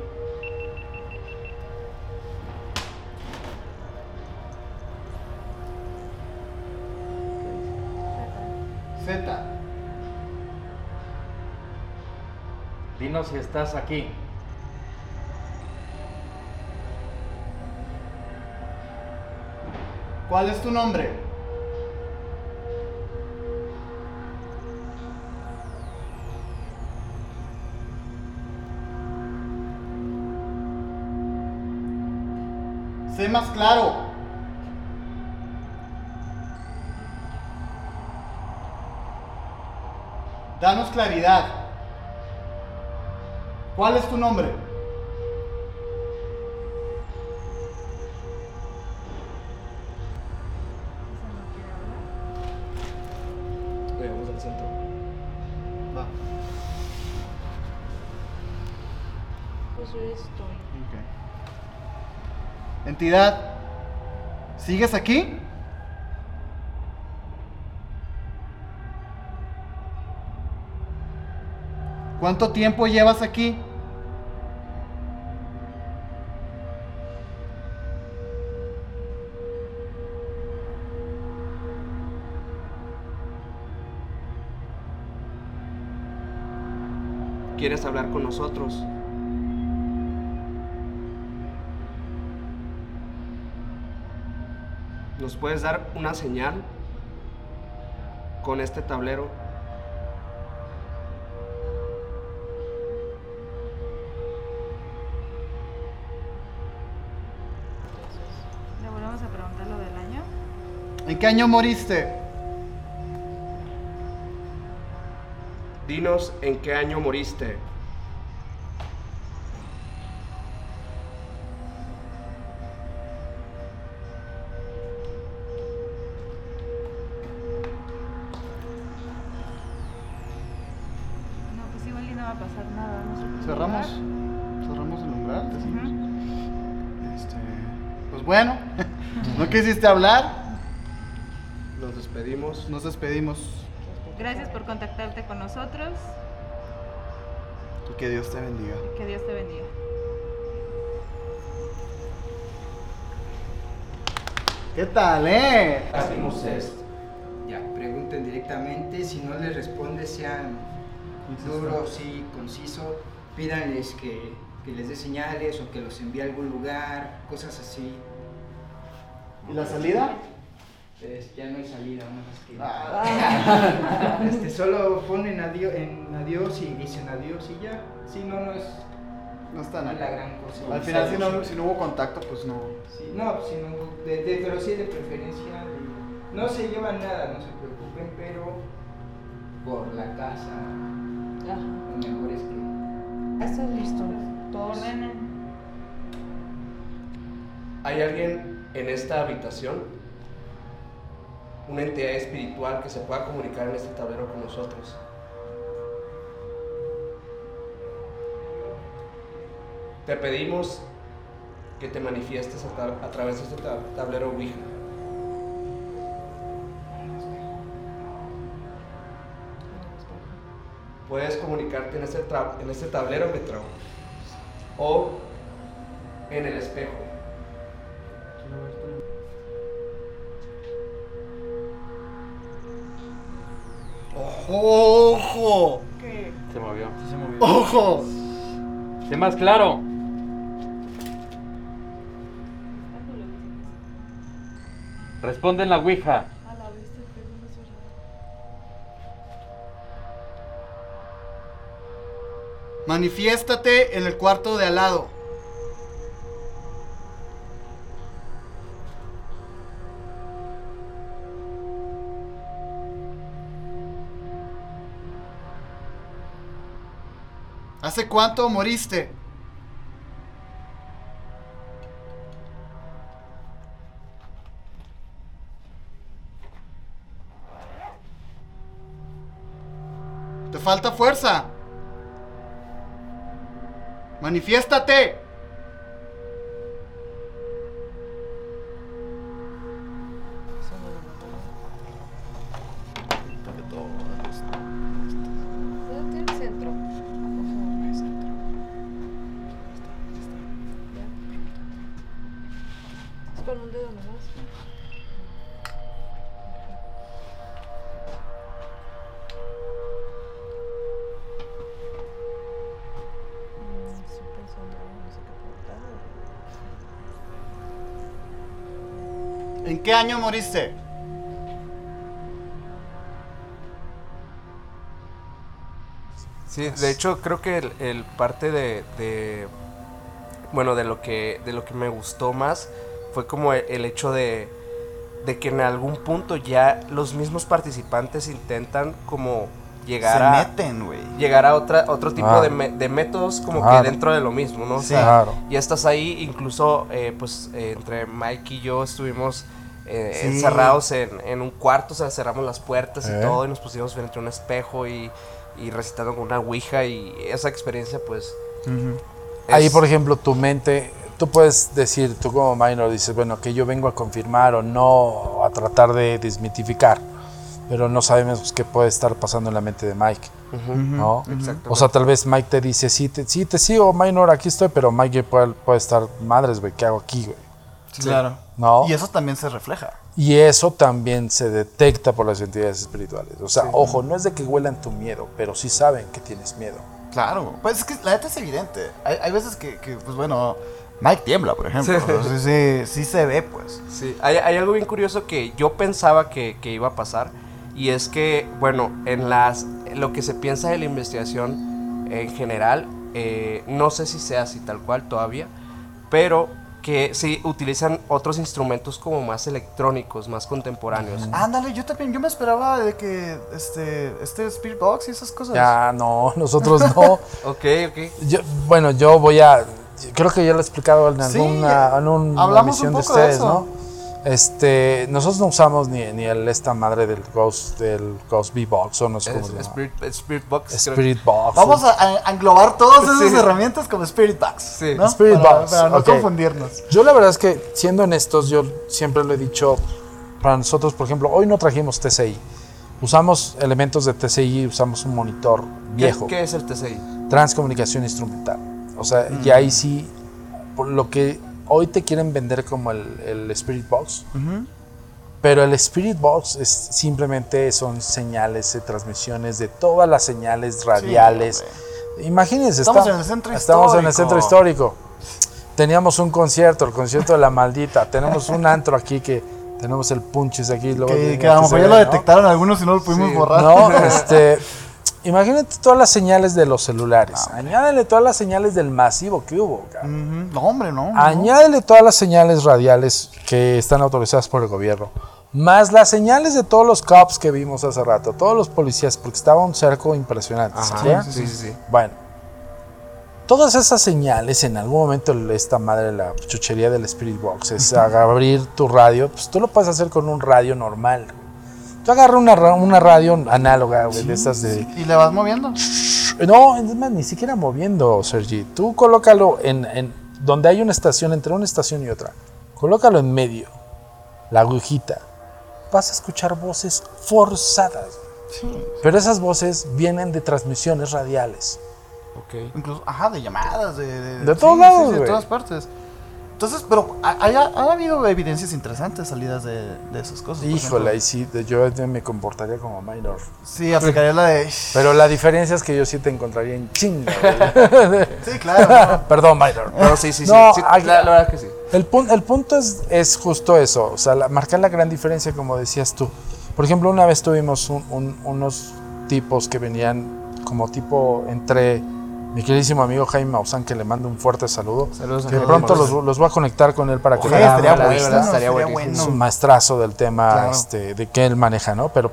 Si estás aquí. ¿Cuál es tu nombre? Sé más claro. Danos claridad. ¿Cuál es tu nombre? Oye, vamos al centro. Va. Pues yo estoy. Entidad, ¿sigues aquí? ¿Cuánto tiempo llevas aquí? ¿Quieres hablar con nosotros? ¿Nos puedes dar una señal con este tablero? ¿Le volvemos a preguntar lo del año? ¿En qué año moriste? Umbral, decimos. Ujú. Este, pues Bueno, no quisiste hablar. Nos despedimos. Nos despedimos. Gracias por contactarte con nosotros. Y que Dios te bendiga. Que Dios te bendiga. ¿Qué tal, eh? Hacemos esto. Ya, pregunten directamente. Si no les responde, sean duros y concisos. Pídanles que, que les dé señales o que los envíe a algún lugar, cosas así. ¿Y la salida? Pues, ya no hay salida, no más que. Ah. Este, solo ponen adiós, en adiós y dicen adiós y ya. Si no, no es, No está nada. la gran cosa. Al final, si no, si no hubo contacto, pues no. Sí, no, si no, de- de- pero sí de preferencia. de- no se llevan nada, no se preocupen, pero por la casa, lo mejor es que. Eso es listo. Ordenen. ¿Hay alguien en esta habitación? Una entidad espiritual que se pueda comunicar en este tablero con nosotros. Te pedimos que te manifiestes a, tra- a través de este tab- tablero Ouija. Puedes comunicarte en este, este tablero metro o en el espejo. ¡Ojo! Se movió. ¡Ojo! Sé más claro. Responde en la Ouija. Manifiéstate en el cuarto de al lado. ¿Hace cuánto moriste? Te falta fuerza. Manifiéstate. ¿En qué año moriste? Sí, de hecho creo que el, el parte de, de- bueno de lo que de lo que me gustó más fue como el, el hecho de, de que en algún punto ya los mismos participantes intentan como llegar Se a meten, güey. llegar a otra otro tipo Ah. de, me- de métodos como Claro. que dentro de lo mismo, ¿no? O Sí. sea, Claro. ya estás ahí, incluso eh, pues eh, entre Mike y yo estuvimos eh, Sí. encerrados en, en un cuarto, o sea, cerramos las puertas Eh. y todo y nos pusimos frente a un espejo y, y recitando con una ouija y esa experiencia pues... Ahí, es- por ejemplo, tu mente, tú puedes decir, tú como minor dices, bueno, que yo vengo a confirmar o no, o a tratar de desmitificar, pero no sabemos qué puede estar pasando en la mente de Mike, ¿no? O sea, tal vez Mike te dice, sí, te, sí, te sigo, minor, aquí estoy, pero Mike puede, puede estar, madres, güey, ¿qué hago aquí, güey? Claro. ¿No? Y eso también se refleja. Y eso también se detecta por las entidades espirituales. O sea, ojo, no es de que huelan tu miedo, pero sí saben que tienes miedo. Claro. Pues es que la neta es evidente. Hay, hay veces que, que, pues bueno, Mike tiembla, por ejemplo. Sí. Sí, sí, sí se ve, pues. Sí, hay, hay algo bien curioso que yo pensaba que, que iba a pasar y es que, bueno, en las lo que se piensa de la investigación en general, eh, no sé si sea así tal cual todavía, pero que sí utilizan otros instrumentos como más electrónicos, más contemporáneos. Ándale, yo también, yo me esperaba de que este, este Spirit Box y esas cosas. Ya, no, nosotros no. Ok, ok. Yo- bueno, yo voy a. Creo que ya lo he explicado en Sí, alguna en una hablamos misión un de poco de ustedes, eso. ¿no? Este, nosotros no usamos ni, ni el, esta madre del Ghost, del Ghost Box o no sé cómo Es- se llama. Spirit, Spirit Box. creo. Spirit Box. Vamos a, a englobar todas esas Sí. herramientas como Spirit Box. Sí. ¿no? Spirit para, Box, para no confundirnos. Yo la verdad es que, siendo honestos, yo siempre lo he dicho, para nosotros, por ejemplo, hoy no trajimos TCI. Usamos elementos de TCI, usamos un monitor ¿Qué, viejo, qué es el TCI? transcomunicación instrumental. O sea, y ahí sí, por lo que hoy te quieren vender como el, el Spirit Box, pero el Spirit Box es simplemente son señales de transmisiones de todas las señales radiales. Imagínense, Estamos está- en el centro estamos en el centro histórico. Teníamos un concierto, el concierto de la maldita. Tenemos un antro aquí que tenemos el punches aquí. Luego Que, a lo mejor ya lo detectaron algunos y no lo pudimos Sí. borrar. No, este. Imagínate todas las señales de los celulares. Añádele todas las señales del masivo que hubo. cabrón. No, hombre, no. no. Añádele todas las señales radiales que están autorizadas por el gobierno. Más las señales de todos los cops que vimos hace rato, todos los policías, porque estaba un cerco impresionante. ¿se Ajá, acuerdan? sí, sí, sí. Bueno, todas esas señales, en algún momento esta madre, la chuchería del Spirit Box, es abrir tu radio, pues tú lo puedes hacer con un radio normal. Tú agarras una, una radio análoga, güey, de esas de... Y le vas moviendo. No, es más, ni siquiera moviendo, Sergi. Tú colócalo en, en donde hay una estación, entre una estación y otra. Colócalo en medio, la agujita. Vas a escuchar voces forzadas. Pero esas voces vienen de transmisiones radiales. Ok. Incluso, ajá, de llamadas, de... De, De todos lados, de güey. todas partes. Entonces, pero ha, habido evidencias interesantes salidas de, de esas cosas. Híjole, ahí sí, yo me comportaría como minor. Sí, aplicaría la de... Pero la diferencia es que yo sí te encontraría en chinga. Sí, claro. Perdón, minor. No, sí, sí, sí. No, sí, aquí- la, la verdad que sí. El, pun- el punto es, es justo eso, o sea, la- marcar la gran diferencia, como decías tú. Por ejemplo, una vez tuvimos un- un- unos tipos que venían como tipo entre mi queridísimo amigo Jaime Maussan, que le mando un fuerte saludo. Saludos a que pronto los, voy a conectar con él para que Ojalá, estaría de bueno, verdad, estaría estaría buenísimo. es bueno. un maestrazo del tema Claro. este, de que él maneja, ¿no? Pero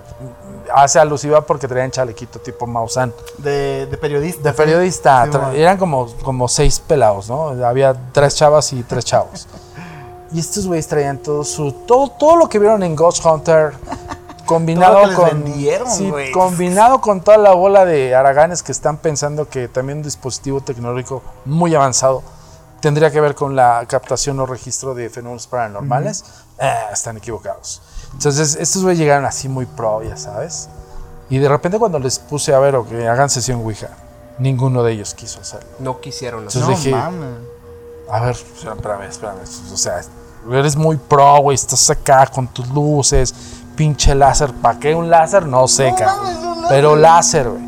hace alusiva porque traían chalequito tipo Maussan. De, de periodista. De periodista, Sí, tra- bueno. eran como, como seis pelados, ¿no? Había tres chavas y tres chavos. y estos güeyes traían todo su todo, todo lo que vieron en Ghost Hunter combinado con sí, combinado con toda la bola de araganes que están pensando que también un dispositivo tecnológico muy avanzado tendría que ver con la captación o registro de fenómenos paranormales, eh, están equivocados. Entonces, estos güeyes llegaron así muy pro, ya sabes. Y de repente cuando les puse a ver o que hagan sesión Ouija, ninguno de ellos quiso hacerlo. No quisieron Entonces hacerlo. No dije, mames. a ver, espérame, espérame. O sea, eres muy pro, güey. Estás acá con tus luces, pinche láser. ¿Para qué un láser? No sé, No cabrón. mames, un láser. Pero láser, güey.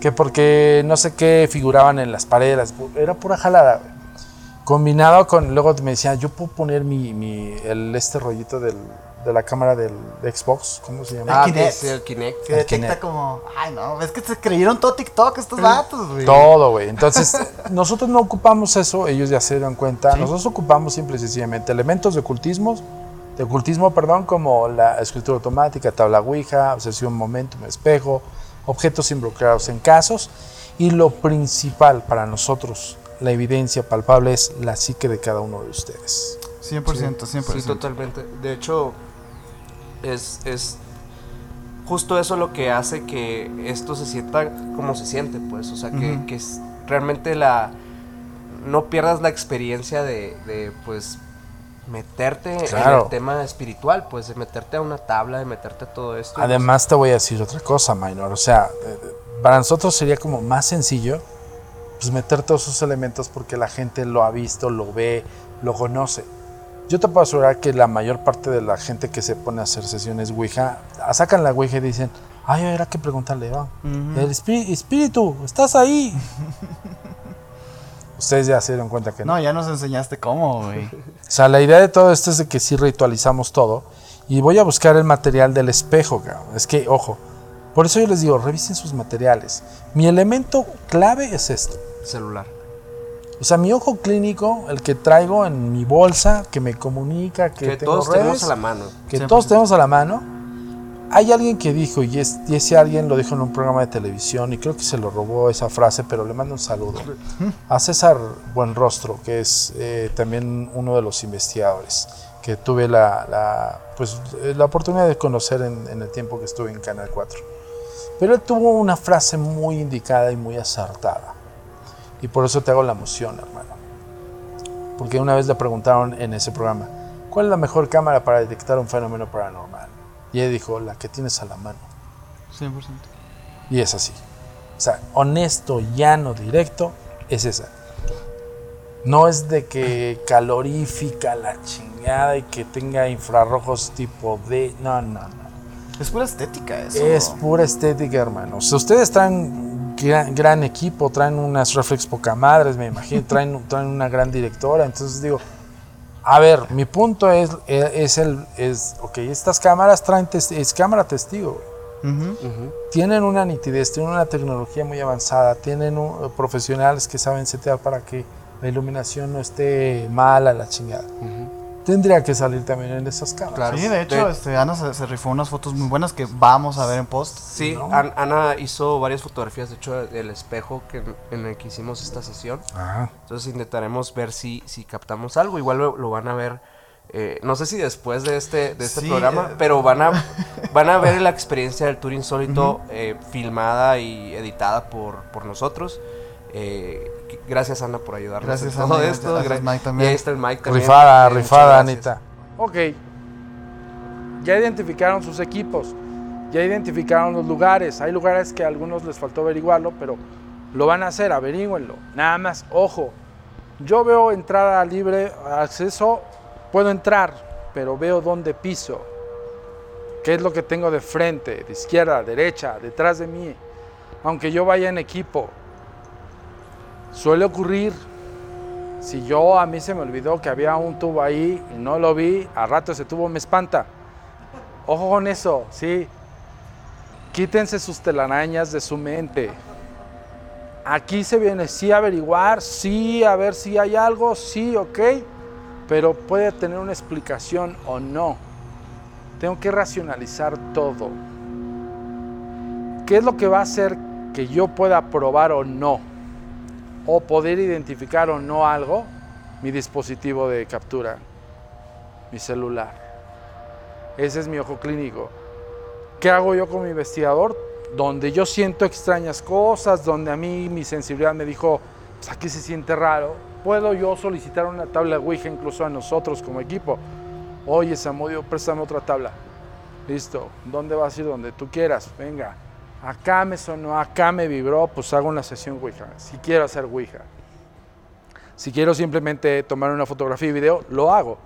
Que porque no sé qué figuraban en las paredes. Era pura jalada, güey. Combinado con. Luego me decía, yo puedo poner mi. mi el, este rollito del, de la cámara del Xbox. ¿Cómo se llama? Ah, Kinect. sí, el Kinect. Que detecta Kinect. como... Ay, no, es que se creyeron todo TikTok estos vatos, güey. Todo, güey. Entonces, nosotros no ocupamos eso, ellos ya se dieron cuenta. Nosotros ocupamos simple y sencillamente elementos de ocultismo, de ocultismo, perdón, como la escritura automática, tabla Ouija, obsesión, momentum, espejo, objetos involucrados en casos. Y lo principal para nosotros, la evidencia palpable, es la psique de cada uno de ustedes. 100%, 100%. Sí, totalmente. De hecho, es, es justo eso lo que hace que esto se sienta como se siente, pues. O sea, que, que es realmente la... No pierdas la experiencia de, de, pues, meterte en Claro. el tema espiritual, pues, de meterte a una tabla, de meterte a todo esto. Además, te voy a decir otra cosa, Minor. O sea, eh, para nosotros sería como más sencillo pues meter todos esos elementos porque la gente lo ha visto, lo ve, lo conoce. Yo te puedo asegurar que la mayor parte de la gente que se pone a hacer sesiones Ouija, ah, sacan la Ouija y dicen, ay, ahora que preguntarle, va. El espí- espíritu, estás ahí. Ustedes ya se dieron cuenta que no. No, ya nos enseñaste cómo, güey. O sea, la idea de todo esto es de que sí ritualizamos todo. Y voy a buscar el material del espejo, cabrón. Es que, ojo, por eso yo les digo, revisen sus materiales. Mi elemento clave es esto. Celular. O sea, mi ojo clínico, el que traigo en mi bolsa, que me comunica, que, Que tengo todos tenemos redes, a la mano. que 100%. todos tenemos a la mano. Hay alguien que dijo, y, es- y ese alguien lo dijo en un programa de televisión, y creo que se lo robó esa frase, pero le mando un saludo. A César Buenrostro, que es eh, también uno de los investigadores, que tuve la, la, pues, eh, la oportunidad de conocer en, en el tiempo que estuve en Canal 4. Pero él tuvo una frase muy indicada y muy acertada. Y por eso te hago la moción, hermano. Porque una vez le preguntaron en ese programa, ¿cuál es la mejor cámara para detectar un fenómeno paranormal? Y él dijo, la que tienes a la mano. 100%. Y es así. O sea, honesto, llano, directo, es esa. No es de que calorífica la chingada y que tenga infrarrojos tipo D. No, no, no. Es pura estética eso. Es pura estética, hermano. O sea, ustedes traen gran, gran equipo, traen unas reflex poca madres, me imagino, traen, traen una gran directora. Entonces digo, a ver, mi punto es, es, es el, es, ok, estas cámaras traen, es cámara testigo. Tienen una nitidez, tienen una tecnología muy avanzada, tienen un- profesionales que saben setear para que la iluminación no esté mala, la chingada. Tendría que salir también en esas cámaras. Claro. Sí, de hecho, De- este, Ana se, se rifó unas fotos muy buenas que vamos a ver en post. Sí, ¿no? An- Ana hizo varias fotografías, de hecho, del espejo que, en el que hicimos esta sesión. Ah, Entonces intentaremos ver si, si captamos algo. Igual lo, lo van a ver, eh, no sé si después de este, de este Sí, programa, eh. pero van a, van a ver la experiencia del Tour Insólito eh, filmada y editada por, por nosotros. Eh, gracias Ana por ayudarnos Gracias, en todo Ana, esto. gracias, Gra- Mike, también. Y ahí está el Mike también. rifada, Eh, rifada. Anita. Ok, ya identificaron sus equipos, ya identificaron los lugares. Hay lugares que a algunos les faltó averiguarlo, pero lo van a hacer, averígüenlo. Nada más, ojo, yo veo entrada libre, acceso, puedo entrar, pero veo dónde piso. ¿Qué es lo que tengo de frente, de izquierda, derecha, detrás de mí? Aunque yo vaya en equipo, suele ocurrir si yo a mí se me olvidó que había un tubo ahí y no lo vi, a rato ese tubo me espanta. Ojo con eso, sí. Quítense sus telarañas de su mente. Aquí se viene sí a averiguar, sí a ver si hay algo, sí, ok, pero puede tener una explicación o no. Tengo que racionalizar todo. ¿Qué es lo que va a hacer que yo pueda probar o no? O poder identificar o no algo, mi dispositivo de captura, mi celular. Ese es mi ojo clínico. ¿Qué hago yo como investigador? Donde yo siento extrañas cosas, donde a mí mi sensibilidad me dijo, pues aquí se siente raro, puedo yo solicitar una tabla Ouija incluso a nosotros como equipo. Oye, Samudio, préstame otra tabla. Listo, ¿dónde vas a ir? Donde tú quieras, venga. Acá me sonó, acá me vibró, pues hago una sesión Ouija. Si quiero hacer Ouija. Si quiero simplemente tomar una fotografía y video, lo hago.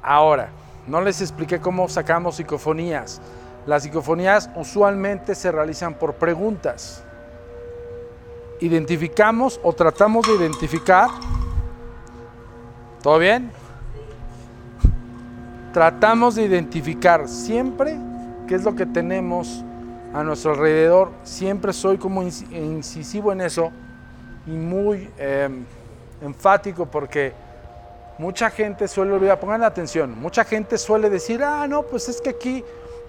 Ahora, no les expliqué cómo sacamos psicofonías. Las psicofonías usualmente se realizan por preguntas. Identificamos o tratamos de identificar. ¿Todo bien? Tratamos de identificar siempre qué es lo que tenemos a nuestro alrededor. Siempre soy como inci- incisivo en eso y muy eh, enfático porque mucha gente suele olvidar, pongan atención, mucha gente suele decir, ah, no, pues es que aquí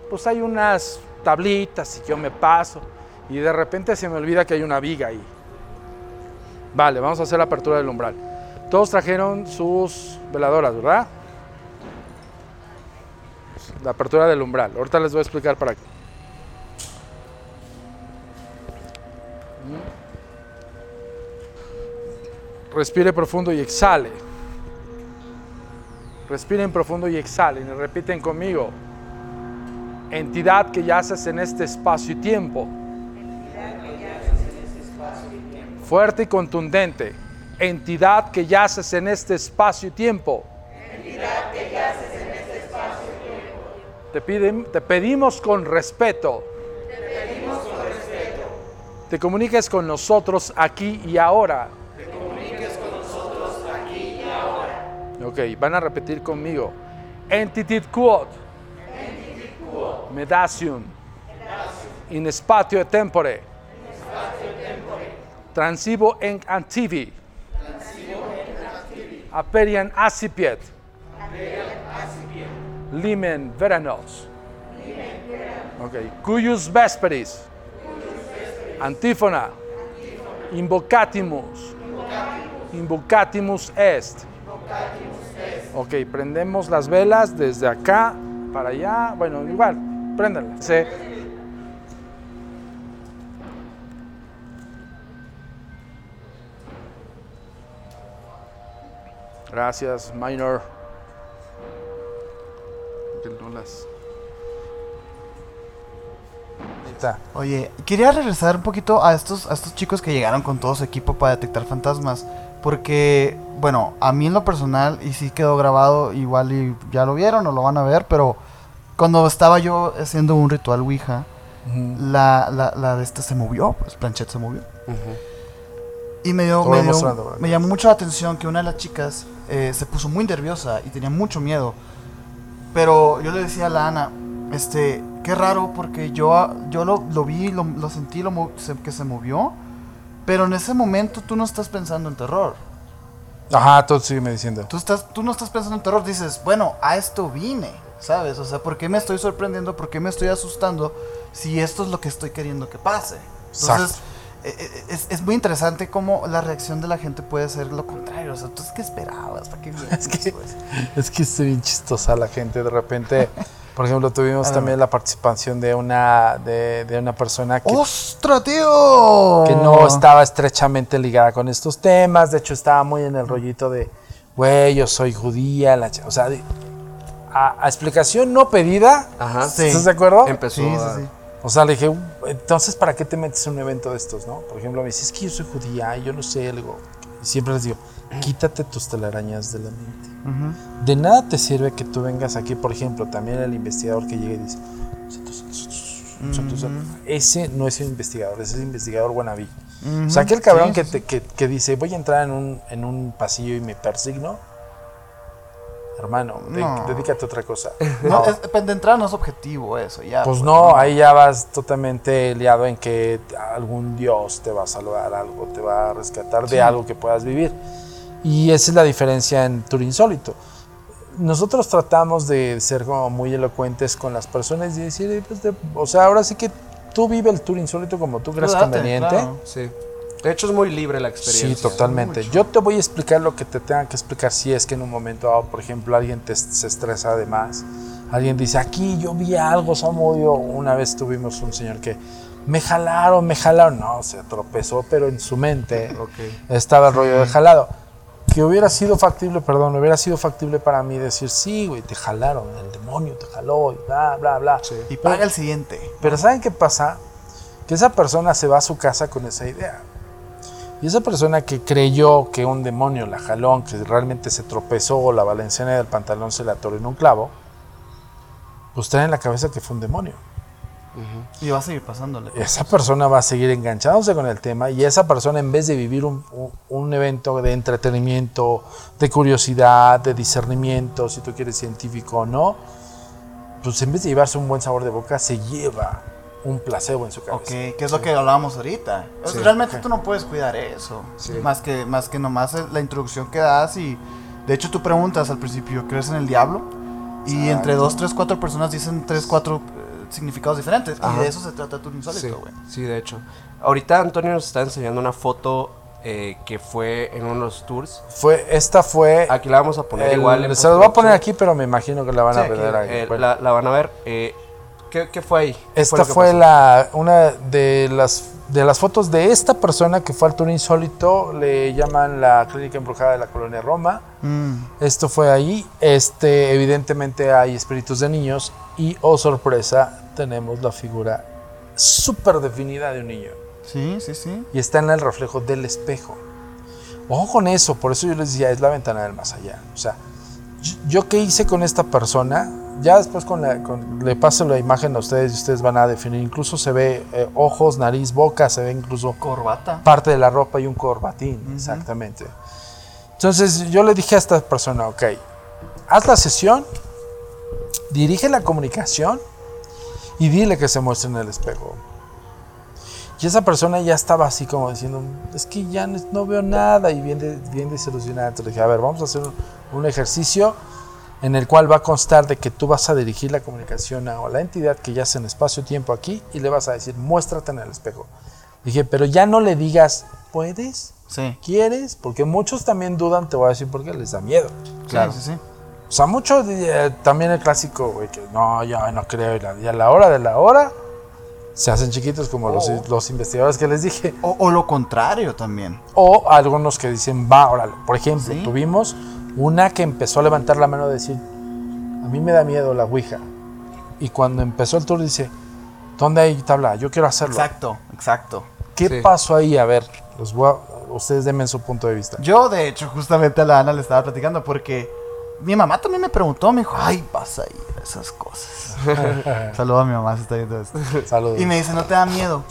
pues hay unas tablitas y yo me paso y de repente se me olvida que hay una viga ahí. Vale, vamos a hacer la apertura del umbral. Todos trajeron sus veladoras, ¿verdad? La apertura del umbral. Ahorita les voy a explicar para qué. Respire profundo y exhale. Respiren profundo y exhalen y repiten conmigo. Entidad que yaces en este espacio y tiempo. Fuerte y contundente. Entidad que yaces en este espacio y tiempo. Te, piden- te pedimos con respeto. Te comuniques con nosotros aquí y ahora. Ok, van a repetir conmigo. Entitit quod. Medasium. In spatio et tempore. Transibo en antivi. Aperian acipiet. Limen veranos. Ok, cuyus vesperis. Antífona. Invocatimus. Invocatimus est. Ok, prendemos las velas desde acá para allá. Bueno, igual, préndanlas. Sí. Gracias, Minor. Está. Oye, quería regresar un poquito a estos, a estos chicos que llegaron con todo su equipo para detectar fantasmas. Porque, bueno, a mí en lo personal, y sí quedó grabado, igual y ya lo vieron o lo van a ver, pero cuando estaba yo haciendo un ritual Ouija, la, la, la de esta se movió, pues Planchet se movió. Y me, dio, me, me llamó mucho la atención que una de las chicas eh, se puso muy nerviosa y tenía mucho miedo. Pero yo le decía a la Ana, este, qué raro porque yo, yo lo, lo vi, lo, lo sentí, lo que se movió. Pero en ese momento tú no estás pensando en terror. Ajá, todo sígueme diciendo. Tú, estás, tú no estás pensando en terror, dices, bueno, a esto vine, ¿sabes? O sea, ¿por qué me estoy sorprendiendo? ¿Por qué me estoy asustando si esto es lo que estoy queriendo que pase? Entonces, eh, eh, es, es muy interesante cómo la reacción de la gente puede ser lo contrario. O sea, ¿tú es que esperabas? ¿Para qué vienes? Es que- pues? Es que es bien chistosa la gente. De repente, por ejemplo, tuvimos A ver. también la participación de una, de, de una persona que, ¡Ostras, tío! que no estaba estrechamente ligada con estos temas. De hecho, estaba muy en el rollito de, güey, yo soy judía. La ch-". o sea, de- a, a explicación no pedida. Ajá. Sí. ¿Estás de acuerdo? Empezó Sí, sí, sí. O sea, le dije, entonces, ¿para qué te metes en un evento de estos, no? Por ejemplo, me dice, es que yo soy judía, y yo no sé, digo, y siempre les digo, quítate tus telarañas de la mente. De nada te sirve que tú vengas aquí, por ejemplo, también el investigador que llega y dice, ese no es un investigador, ese es el investigador wannabe. O sea, aquel cabrón Sí, que, te- que, que dice, voy a entrar en un, en un pasillo y me persigno. Hermano, de- No. dedícate a otra cosa. No, es- de entrada no es objetivo eso, ya. Pues no, ahí ya vas totalmente liado en que algún dios te va a salvar algo, te va a rescatar de algo que puedas vivir. Y esa es la diferencia en Tour Insólito. Nosotros tratamos de ser como muy elocuentes con las personas y decir, "Eh, pues, de- o sea, ahora sí que tú vive el Tour Insólito como tú creas date, conveniente. claro. Sí. De hecho es muy libre la experiencia. Sí, totalmente. Yo te voy a explicar lo que te tenga que explicar si es que en un momento dado, por ejemplo, alguien te, se estresa de más. Alguien dice, aquí yo vi algo, Samudio. Una vez tuvimos un señor que me jalaron, me jalaron. No, se tropezó, pero en su mente estaba el rollo de jalado. Que hubiera sido factible, perdón, hubiera sido factible para mí decir, sí, güey, te jalaron, el demonio te jaló y bla, bla, bla. Y paga el siguiente. Pero ¿saben qué pasa? Que esa persona se va a su casa con esa idea. Y esa persona que creyó que un demonio la jaló, que realmente se tropezó o la valenciana del pantalón se la atoró en un clavo, pues trae en la cabeza que fue un demonio. Y va a seguir pasándole. Esa persona va a seguir enganchándose con el tema y esa persona en vez de vivir un, un- un evento de entretenimiento, de curiosidad, de discernimiento, si tú quieres científico o no, pues en vez de llevarse un buen sabor de boca, se lleva un placebo en su cabeza. Ok, que es lo que hablábamos ahorita. Sí. realmente tú no puedes cuidar eso. Sí. Más, que, más que nomás la introducción que das y... De hecho, tú preguntas al principio, ¿crees en el diablo? Y entre dos, tres, cuatro personas dicen tres, cuatro significados diferentes. Y de eso se trata tu Sí, insólito, güey. sí, de hecho. Ahorita Antonio nos está enseñando una foto eh, que fue en uno de los tours. Fue, esta fue. Aquí la vamos a poner el- igual. en se las voy a poner aquí, pero me imagino que la van Sí, a aquí, ver ahí. eh, Bueno, la, la van a ver. eh, ¿qué, qué fue ahí? ¿Qué esta fue pasó? la una de las de las fotos de esta persona que fue al tour insólito. Le llaman la clínica embrujada de la colonia Roma. Mm. Esto fue ahí. Este, evidentemente hay espíritus de niños y, oh sorpresa, tenemos la figura súper definida de un niño. Sí, sí, sí. y está en el reflejo del espejo. Ojo con eso, por eso yo les decía, es la ventana del más allá. O sea, yo, yo qué hice con esta persona, ya después con la, con- le paso la imagen a ustedes y ustedes van a definir, incluso se ve eh, ojos, nariz, boca, se ve incluso Corbata. parte de la ropa y un corbatín, exactamente. Entonces yo le dije a esta persona, ok, haz la sesión, dirige la comunicación y dile que se muestre en el espejo. Y esa persona ya estaba así como diciendo, es que ya no, no veo nada y bien, de- bien desilusionada. Entonces dije, a ver, vamos a hacer un, un ejercicio en el cual va a constar de que tú vas a dirigir la comunicación a la entidad que ya en espacio-tiempo aquí y le vas a decir, muéstrate en el espejo. Dije, pero ya no le digas, ¿puedes? Sí. ¿Quieres? Porque muchos también dudan, te voy a decir por qué les da miedo. Claro. Sí, sí, sí. O sea, mucho eh, también el clásico, güey, que no, yo no creo. Y, la- y a la hora de la hora se hacen chiquitos como los, los investigadores que les dije. O, o lo contrario también. O algunos que dicen, va, órale. Por ejemplo, Sí. tuvimos una que empezó a levantar la mano y decir, a mí me da miedo la Ouija. Y cuando empezó el tour dice, ¿dónde hay tabla? Yo quiero hacerlo. Exacto, exacto. ¿Qué Sí. pasó ahí? A ver, los voy a- ustedes denme su punto de vista. Yo, de hecho, justamente a la Ana le estaba platicando porque mi mamá también me preguntó, me dijo, ay, vas a ir a esas cosas. Saludos a mi mamá si está viendo esto. Saludos. Y me dice, ¿no te da miedo?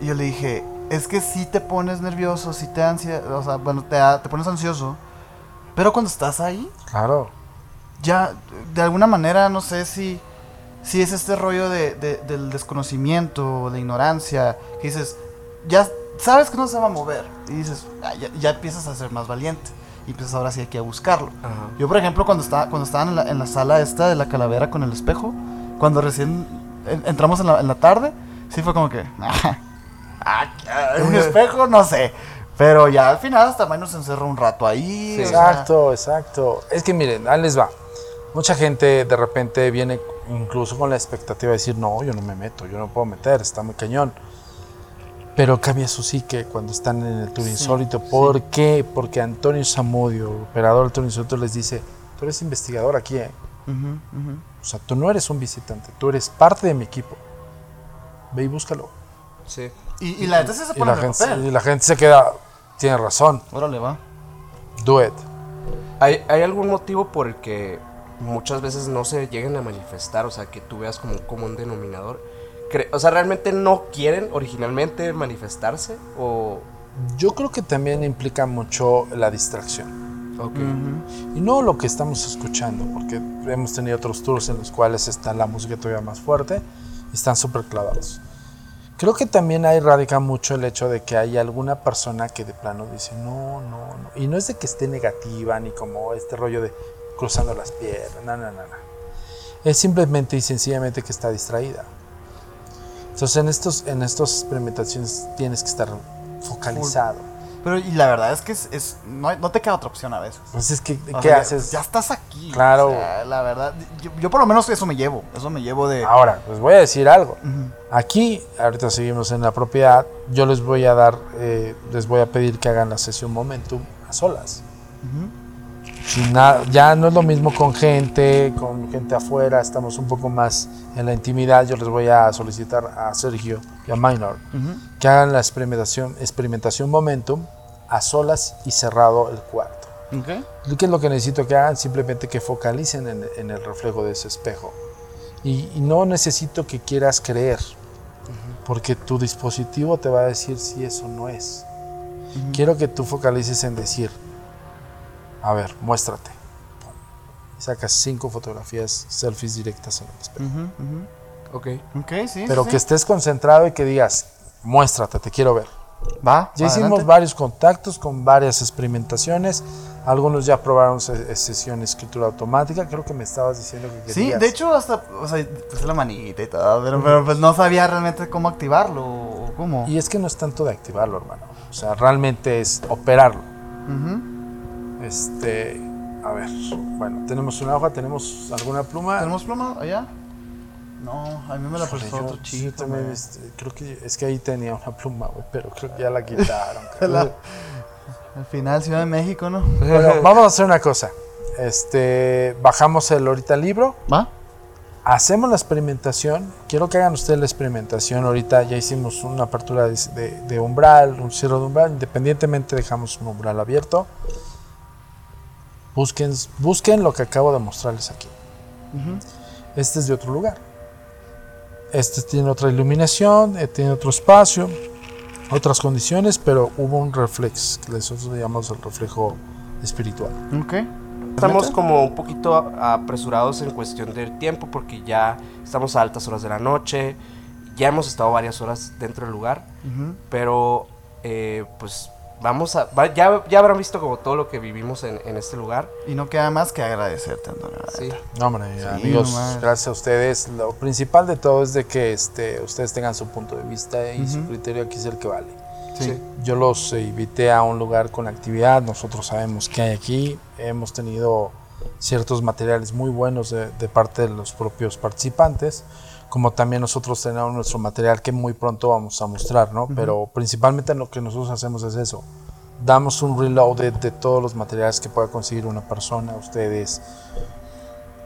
Y yo le dije, es que sí te pones nervioso, sí te ansia, o sea, bueno, te, da- te pones ansioso, pero cuando estás ahí, Claro. ya, de alguna manera, no sé si, si es este rollo de, de- del desconocimiento, de ignorancia, que dices, ya sabes que no se va a mover, y dices, "Ah, ya, ya empiezas a ser más valiente, y empiezas ahora sí aquí a buscarlo. Ajá. Yo, por ejemplo, cuando, estaba, cuando estaban en la, en la sala esta de la calavera con el espejo, cuando recién en- entramos en la, en la tarde, sí fue como que, ah, ah, un espejo, no sé. Pero ya al final hasta menos se encerró un rato ahí. Sí. o sea, Exacto, exacto. Es que miren, ahí les va. Mucha gente de repente viene incluso con la expectativa de decir, no, yo no me meto, yo no puedo meter, está muy cañón. Pero cambia su psique cuando están en el tour insólito. ¿Por qué? Porque Antonio Zamudio, operador del tour insólito, les dice, tú eres investigador aquí, ¿eh? O sea, tú no eres un visitante, tú eres parte de mi equipo. Ve y búscalo. Sí. Y, y la gente se Y pone la, gente, papel. y la gente se queda, tiene razón, Órale, va. do it. ¿Hay, ¿Hay algún motivo por el que muchas veces no se lleguen a manifestar? O sea, que tú veas como un común denominador. O sea, ¿realmente no quieren originalmente manifestarse? ¿O...? Yo creo que también implica mucho la distracción. Ok. Y no lo que estamos escuchando, porque hemos tenido otros tours en los cuales está la música todavía más fuerte y están súper clavados. Creo que también ahí radica mucho el hecho de que hay alguna persona que de plano dice no, no, no. Y no es de que esté negativa ni como este rollo de cruzando las piernas, no, no, no, no. Es simplemente y sencillamente que está distraída. Entonces en estos, en estas experimentaciones tienes que estar focalizado. Pero y la verdad es que es, es- no, no te queda otra opción a veces. Pues es que, O ¿qué sea, haces? Ya estás aquí. Claro. o sea, la verdad, yo, yo por lo menos eso me llevo. Eso me llevo de. Ahora, pues voy a decir algo. Aquí, ahorita seguimos en la propiedad, yo les voy a dar, eh, les voy a pedir que hagan la sesión Momentum a solas. Na- ya no es lo mismo con gente, con gente afuera, estamos un poco más en la intimidad. Yo les voy a solicitar a Sergio y a Minor Ujú. que hagan la experimentación, experimentación Momentum a solas y cerrado el cuarto. Ok. ¿Qué es lo que necesito que hagan? Simplemente que focalicen en, en el reflejo de ese espejo. Y, y no necesito que quieras creer, porque tu dispositivo te va a decir si eso no es. Quiero que tú focalices en decir, a ver, muéstrate. Sacas cinco fotografías, selfies directas en el espejo. Ujú, ujú. Ok. Ok, sí. Pero sí, que sí. estés concentrado y que digas, muéstrate, te quiero ver. Va. Ya hicimos varios contactos con varias experimentaciones. Algunos ya probaron se- sesión de escritura automática. Creo que me estabas diciendo que Sí, querías. de hecho, hasta. O sea, puse la manita y todo. Pero, pero, pues no sabía realmente cómo activarlo o cómo. Y es que no es tanto de activarlo, hermano. O sea, realmente es operarlo. Ujú. Este, a ver, bueno, tenemos una hoja, tenemos alguna pluma. ¿Tenemos pluma allá? No, a mí me la prestó yo- otro yo chico. también, me- este, creo que es que ahí tenía una pluma, güey, pero creo que ya la quitaron. La- Al final, Ciudad de México, ¿no? Bueno, vamos a hacer una cosa. Este, bajamos el ahorita libro, ¿Va? hacemos la experimentación. Quiero que hagan ustedes la experimentación. Ahorita ya hicimos una apertura de, de- de umbral, un cierre de umbral. Independientemente, dejamos un umbral abierto. Busquen, busquen lo que acabo de mostrarles aquí. Este es de otro lugar. Este tiene otra iluminación, eh, tiene otro espacio, otras condiciones, pero hubo un reflex, que nosotros le llamamos el reflejo espiritual. Ok. Estamos como un poquito apresurados en cuestión del tiempo porque ya estamos a altas horas de la noche, ya hemos estado varias horas dentro del lugar, pero eh, pues vamos a... va- ya, ya habrán visto como todo lo que vivimos en, en este lugar. Y no queda más que agradecerte, Antonio. Sí. No, hombre, amigos, nomás. gracias a ustedes. Lo principal de todo es de que este, ustedes tengan su punto de vista y su Ujú. criterio aquí es el que vale. Sí. Yo los invité a un lugar con actividad, nosotros sabemos qué hay aquí, hemos tenido ciertos materiales muy buenos de, de parte de los propios participantes, como también nosotros tenemos nuestro material que muy pronto vamos a mostrar, ¿no? Pero principalmente lo que nosotros hacemos es eso. Damos un reload de, todos los materiales que pueda conseguir una persona, ustedes,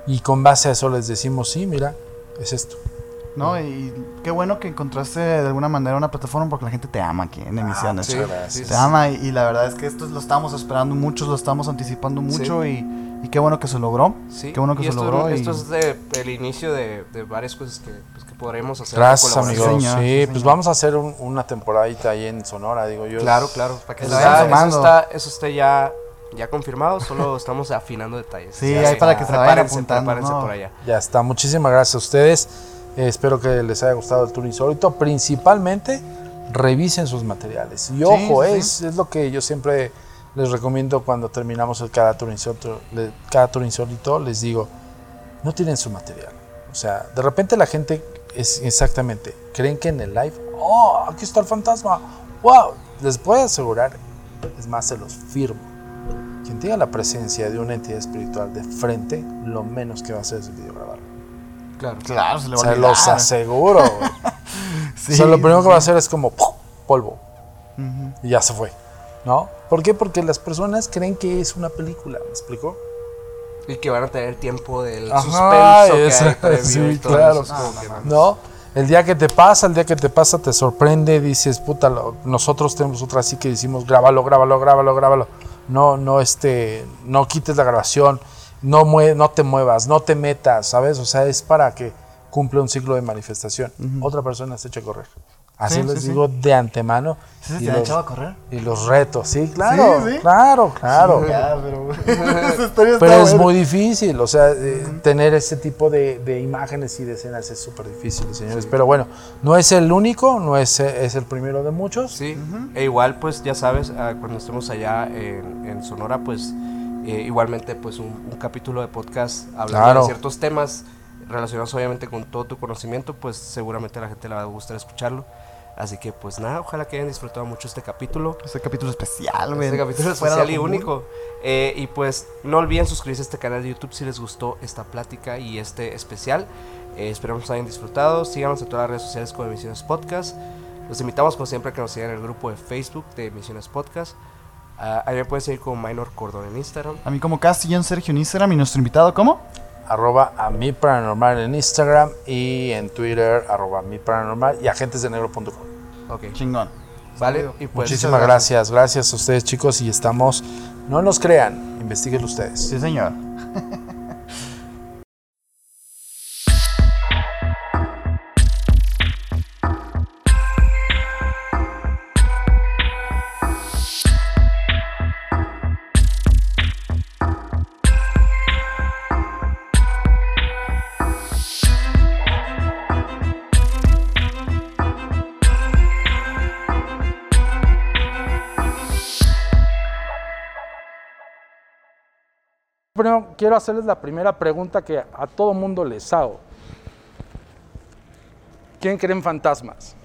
y con base a eso les decimos, sí, mira, es esto. ¿No? Y qué bueno que encontraste de alguna manera una plataforma porque la gente te ama aquí en emisiones. sí, gracias. sí, Te ama y, y la verdad es que esto lo estábamos esperando muchos, lo estamos anticipando mucho y, y qué bueno que se logró. Sí, Qué bueno que y se esto, logró. y- esto es de- el inicio de, de varias cosas que, pues, que podremos hacer. Gracias, amigos. señor, sí, sí, pues vamos a hacer un- una temporadita ahí en Sonora, digo yo. Claro, claro. Para que eso, se vayan está, eso, está, eso está ya, ya confirmado, solo estamos afinando detalles. Sí, Ya ahí sé. para que se vayan Prepárense, apuntando, prepárense ¿no? por allá. Ya está. Muchísimas gracias a ustedes. Eh, espero que les haya gustado el tour insólito. Principalmente, revisen sus materiales. Y ojo, sí, es, es lo que yo siempre les recomiendo cuando terminamos el cada tour insólito. cada tour insólito les digo, no tienen su material. O sea, de repente la gente es exactamente, creen que en el live, oh, aquí está el fantasma. Wow, les puedo asegurar, es más, se los firmo. Quien tenga la presencia de una entidad espiritual de frente, lo menos que va a hacer es el video grabarlo. Claro. Claro, se le va a Se olvidar. los aseguro. Sí, o sea, lo primero sí, que va a hacer es como ¡pum! polvo. Ujú. Y ya se fue. ¿No? ¿Por qué? Porque las personas creen que es una película. ¿Me explico? Y que van a tener tiempo del Ajá, suspenso que eso, hay previo sí, y todo claro. eso, no. ¿No? El día que te pasa, el día que te pasa, te sorprende, dices, puta, lo- nosotros tenemos otra así que decimos, grábalo, grábalo, grábalo, grábalo. No, no, este, no quites la grabación, no, mue- no te muevas, no te metas, ¿sabes? O sea, es para que cumpla un ciclo de manifestación. Otra persona se echa a correr. Así Sí, les sí, sí. digo de antemano. ¿Sí se y, te ha los, echado a correr? y los retos, sí, claro, Sí, sí. claro, claro. Ya, pero... es muy difícil, o sea, eh, tener ese tipo de, de imágenes y de escenas es súper difícil, señores. Pero bueno, no es el único, no es, es el primero de muchos. Sí, e igual pues ya sabes, ah, cuando estemos allá en, en Sonora pues eh, igualmente pues un, un capítulo de podcast hablando Claro. de ciertos temas relacionados obviamente con todo tu conocimiento, pues seguramente a la gente le va a gustar escucharlo. Así que pues nada, ojalá que hayan disfrutado mucho este capítulo. Este capítulo especial, güey. Este capítulo especial y único. Eh, y pues no olviden suscribirse a este canal de YouTube si les gustó esta plática y este especial. Eh, esperamos que hayan disfrutado. Síganos en todas las redes sociales como Emisiones Podcast. Los invitamos como siempre a que nos sigan en el grupo de Facebook de Emisiones Podcast. Ah, ahí me pueden seguir como Minor Cordón en Instagram. A mí como Castillón Sergio en Instagram y nuestro invitado, ¿cómo? Arroba a mi paranormal en Instagram y en Twitter, arroba mi paranormal y agentesdenegro.com. Ok, Chingón. vale. Y pues Muchísimas gracias, gracias a ustedes chicos y estamos, no nos crean, investiguen ustedes. Sí, señor. Quiero hacerles la primera pregunta que a todo mundo les hago. ¿Quién cree en fantasmas?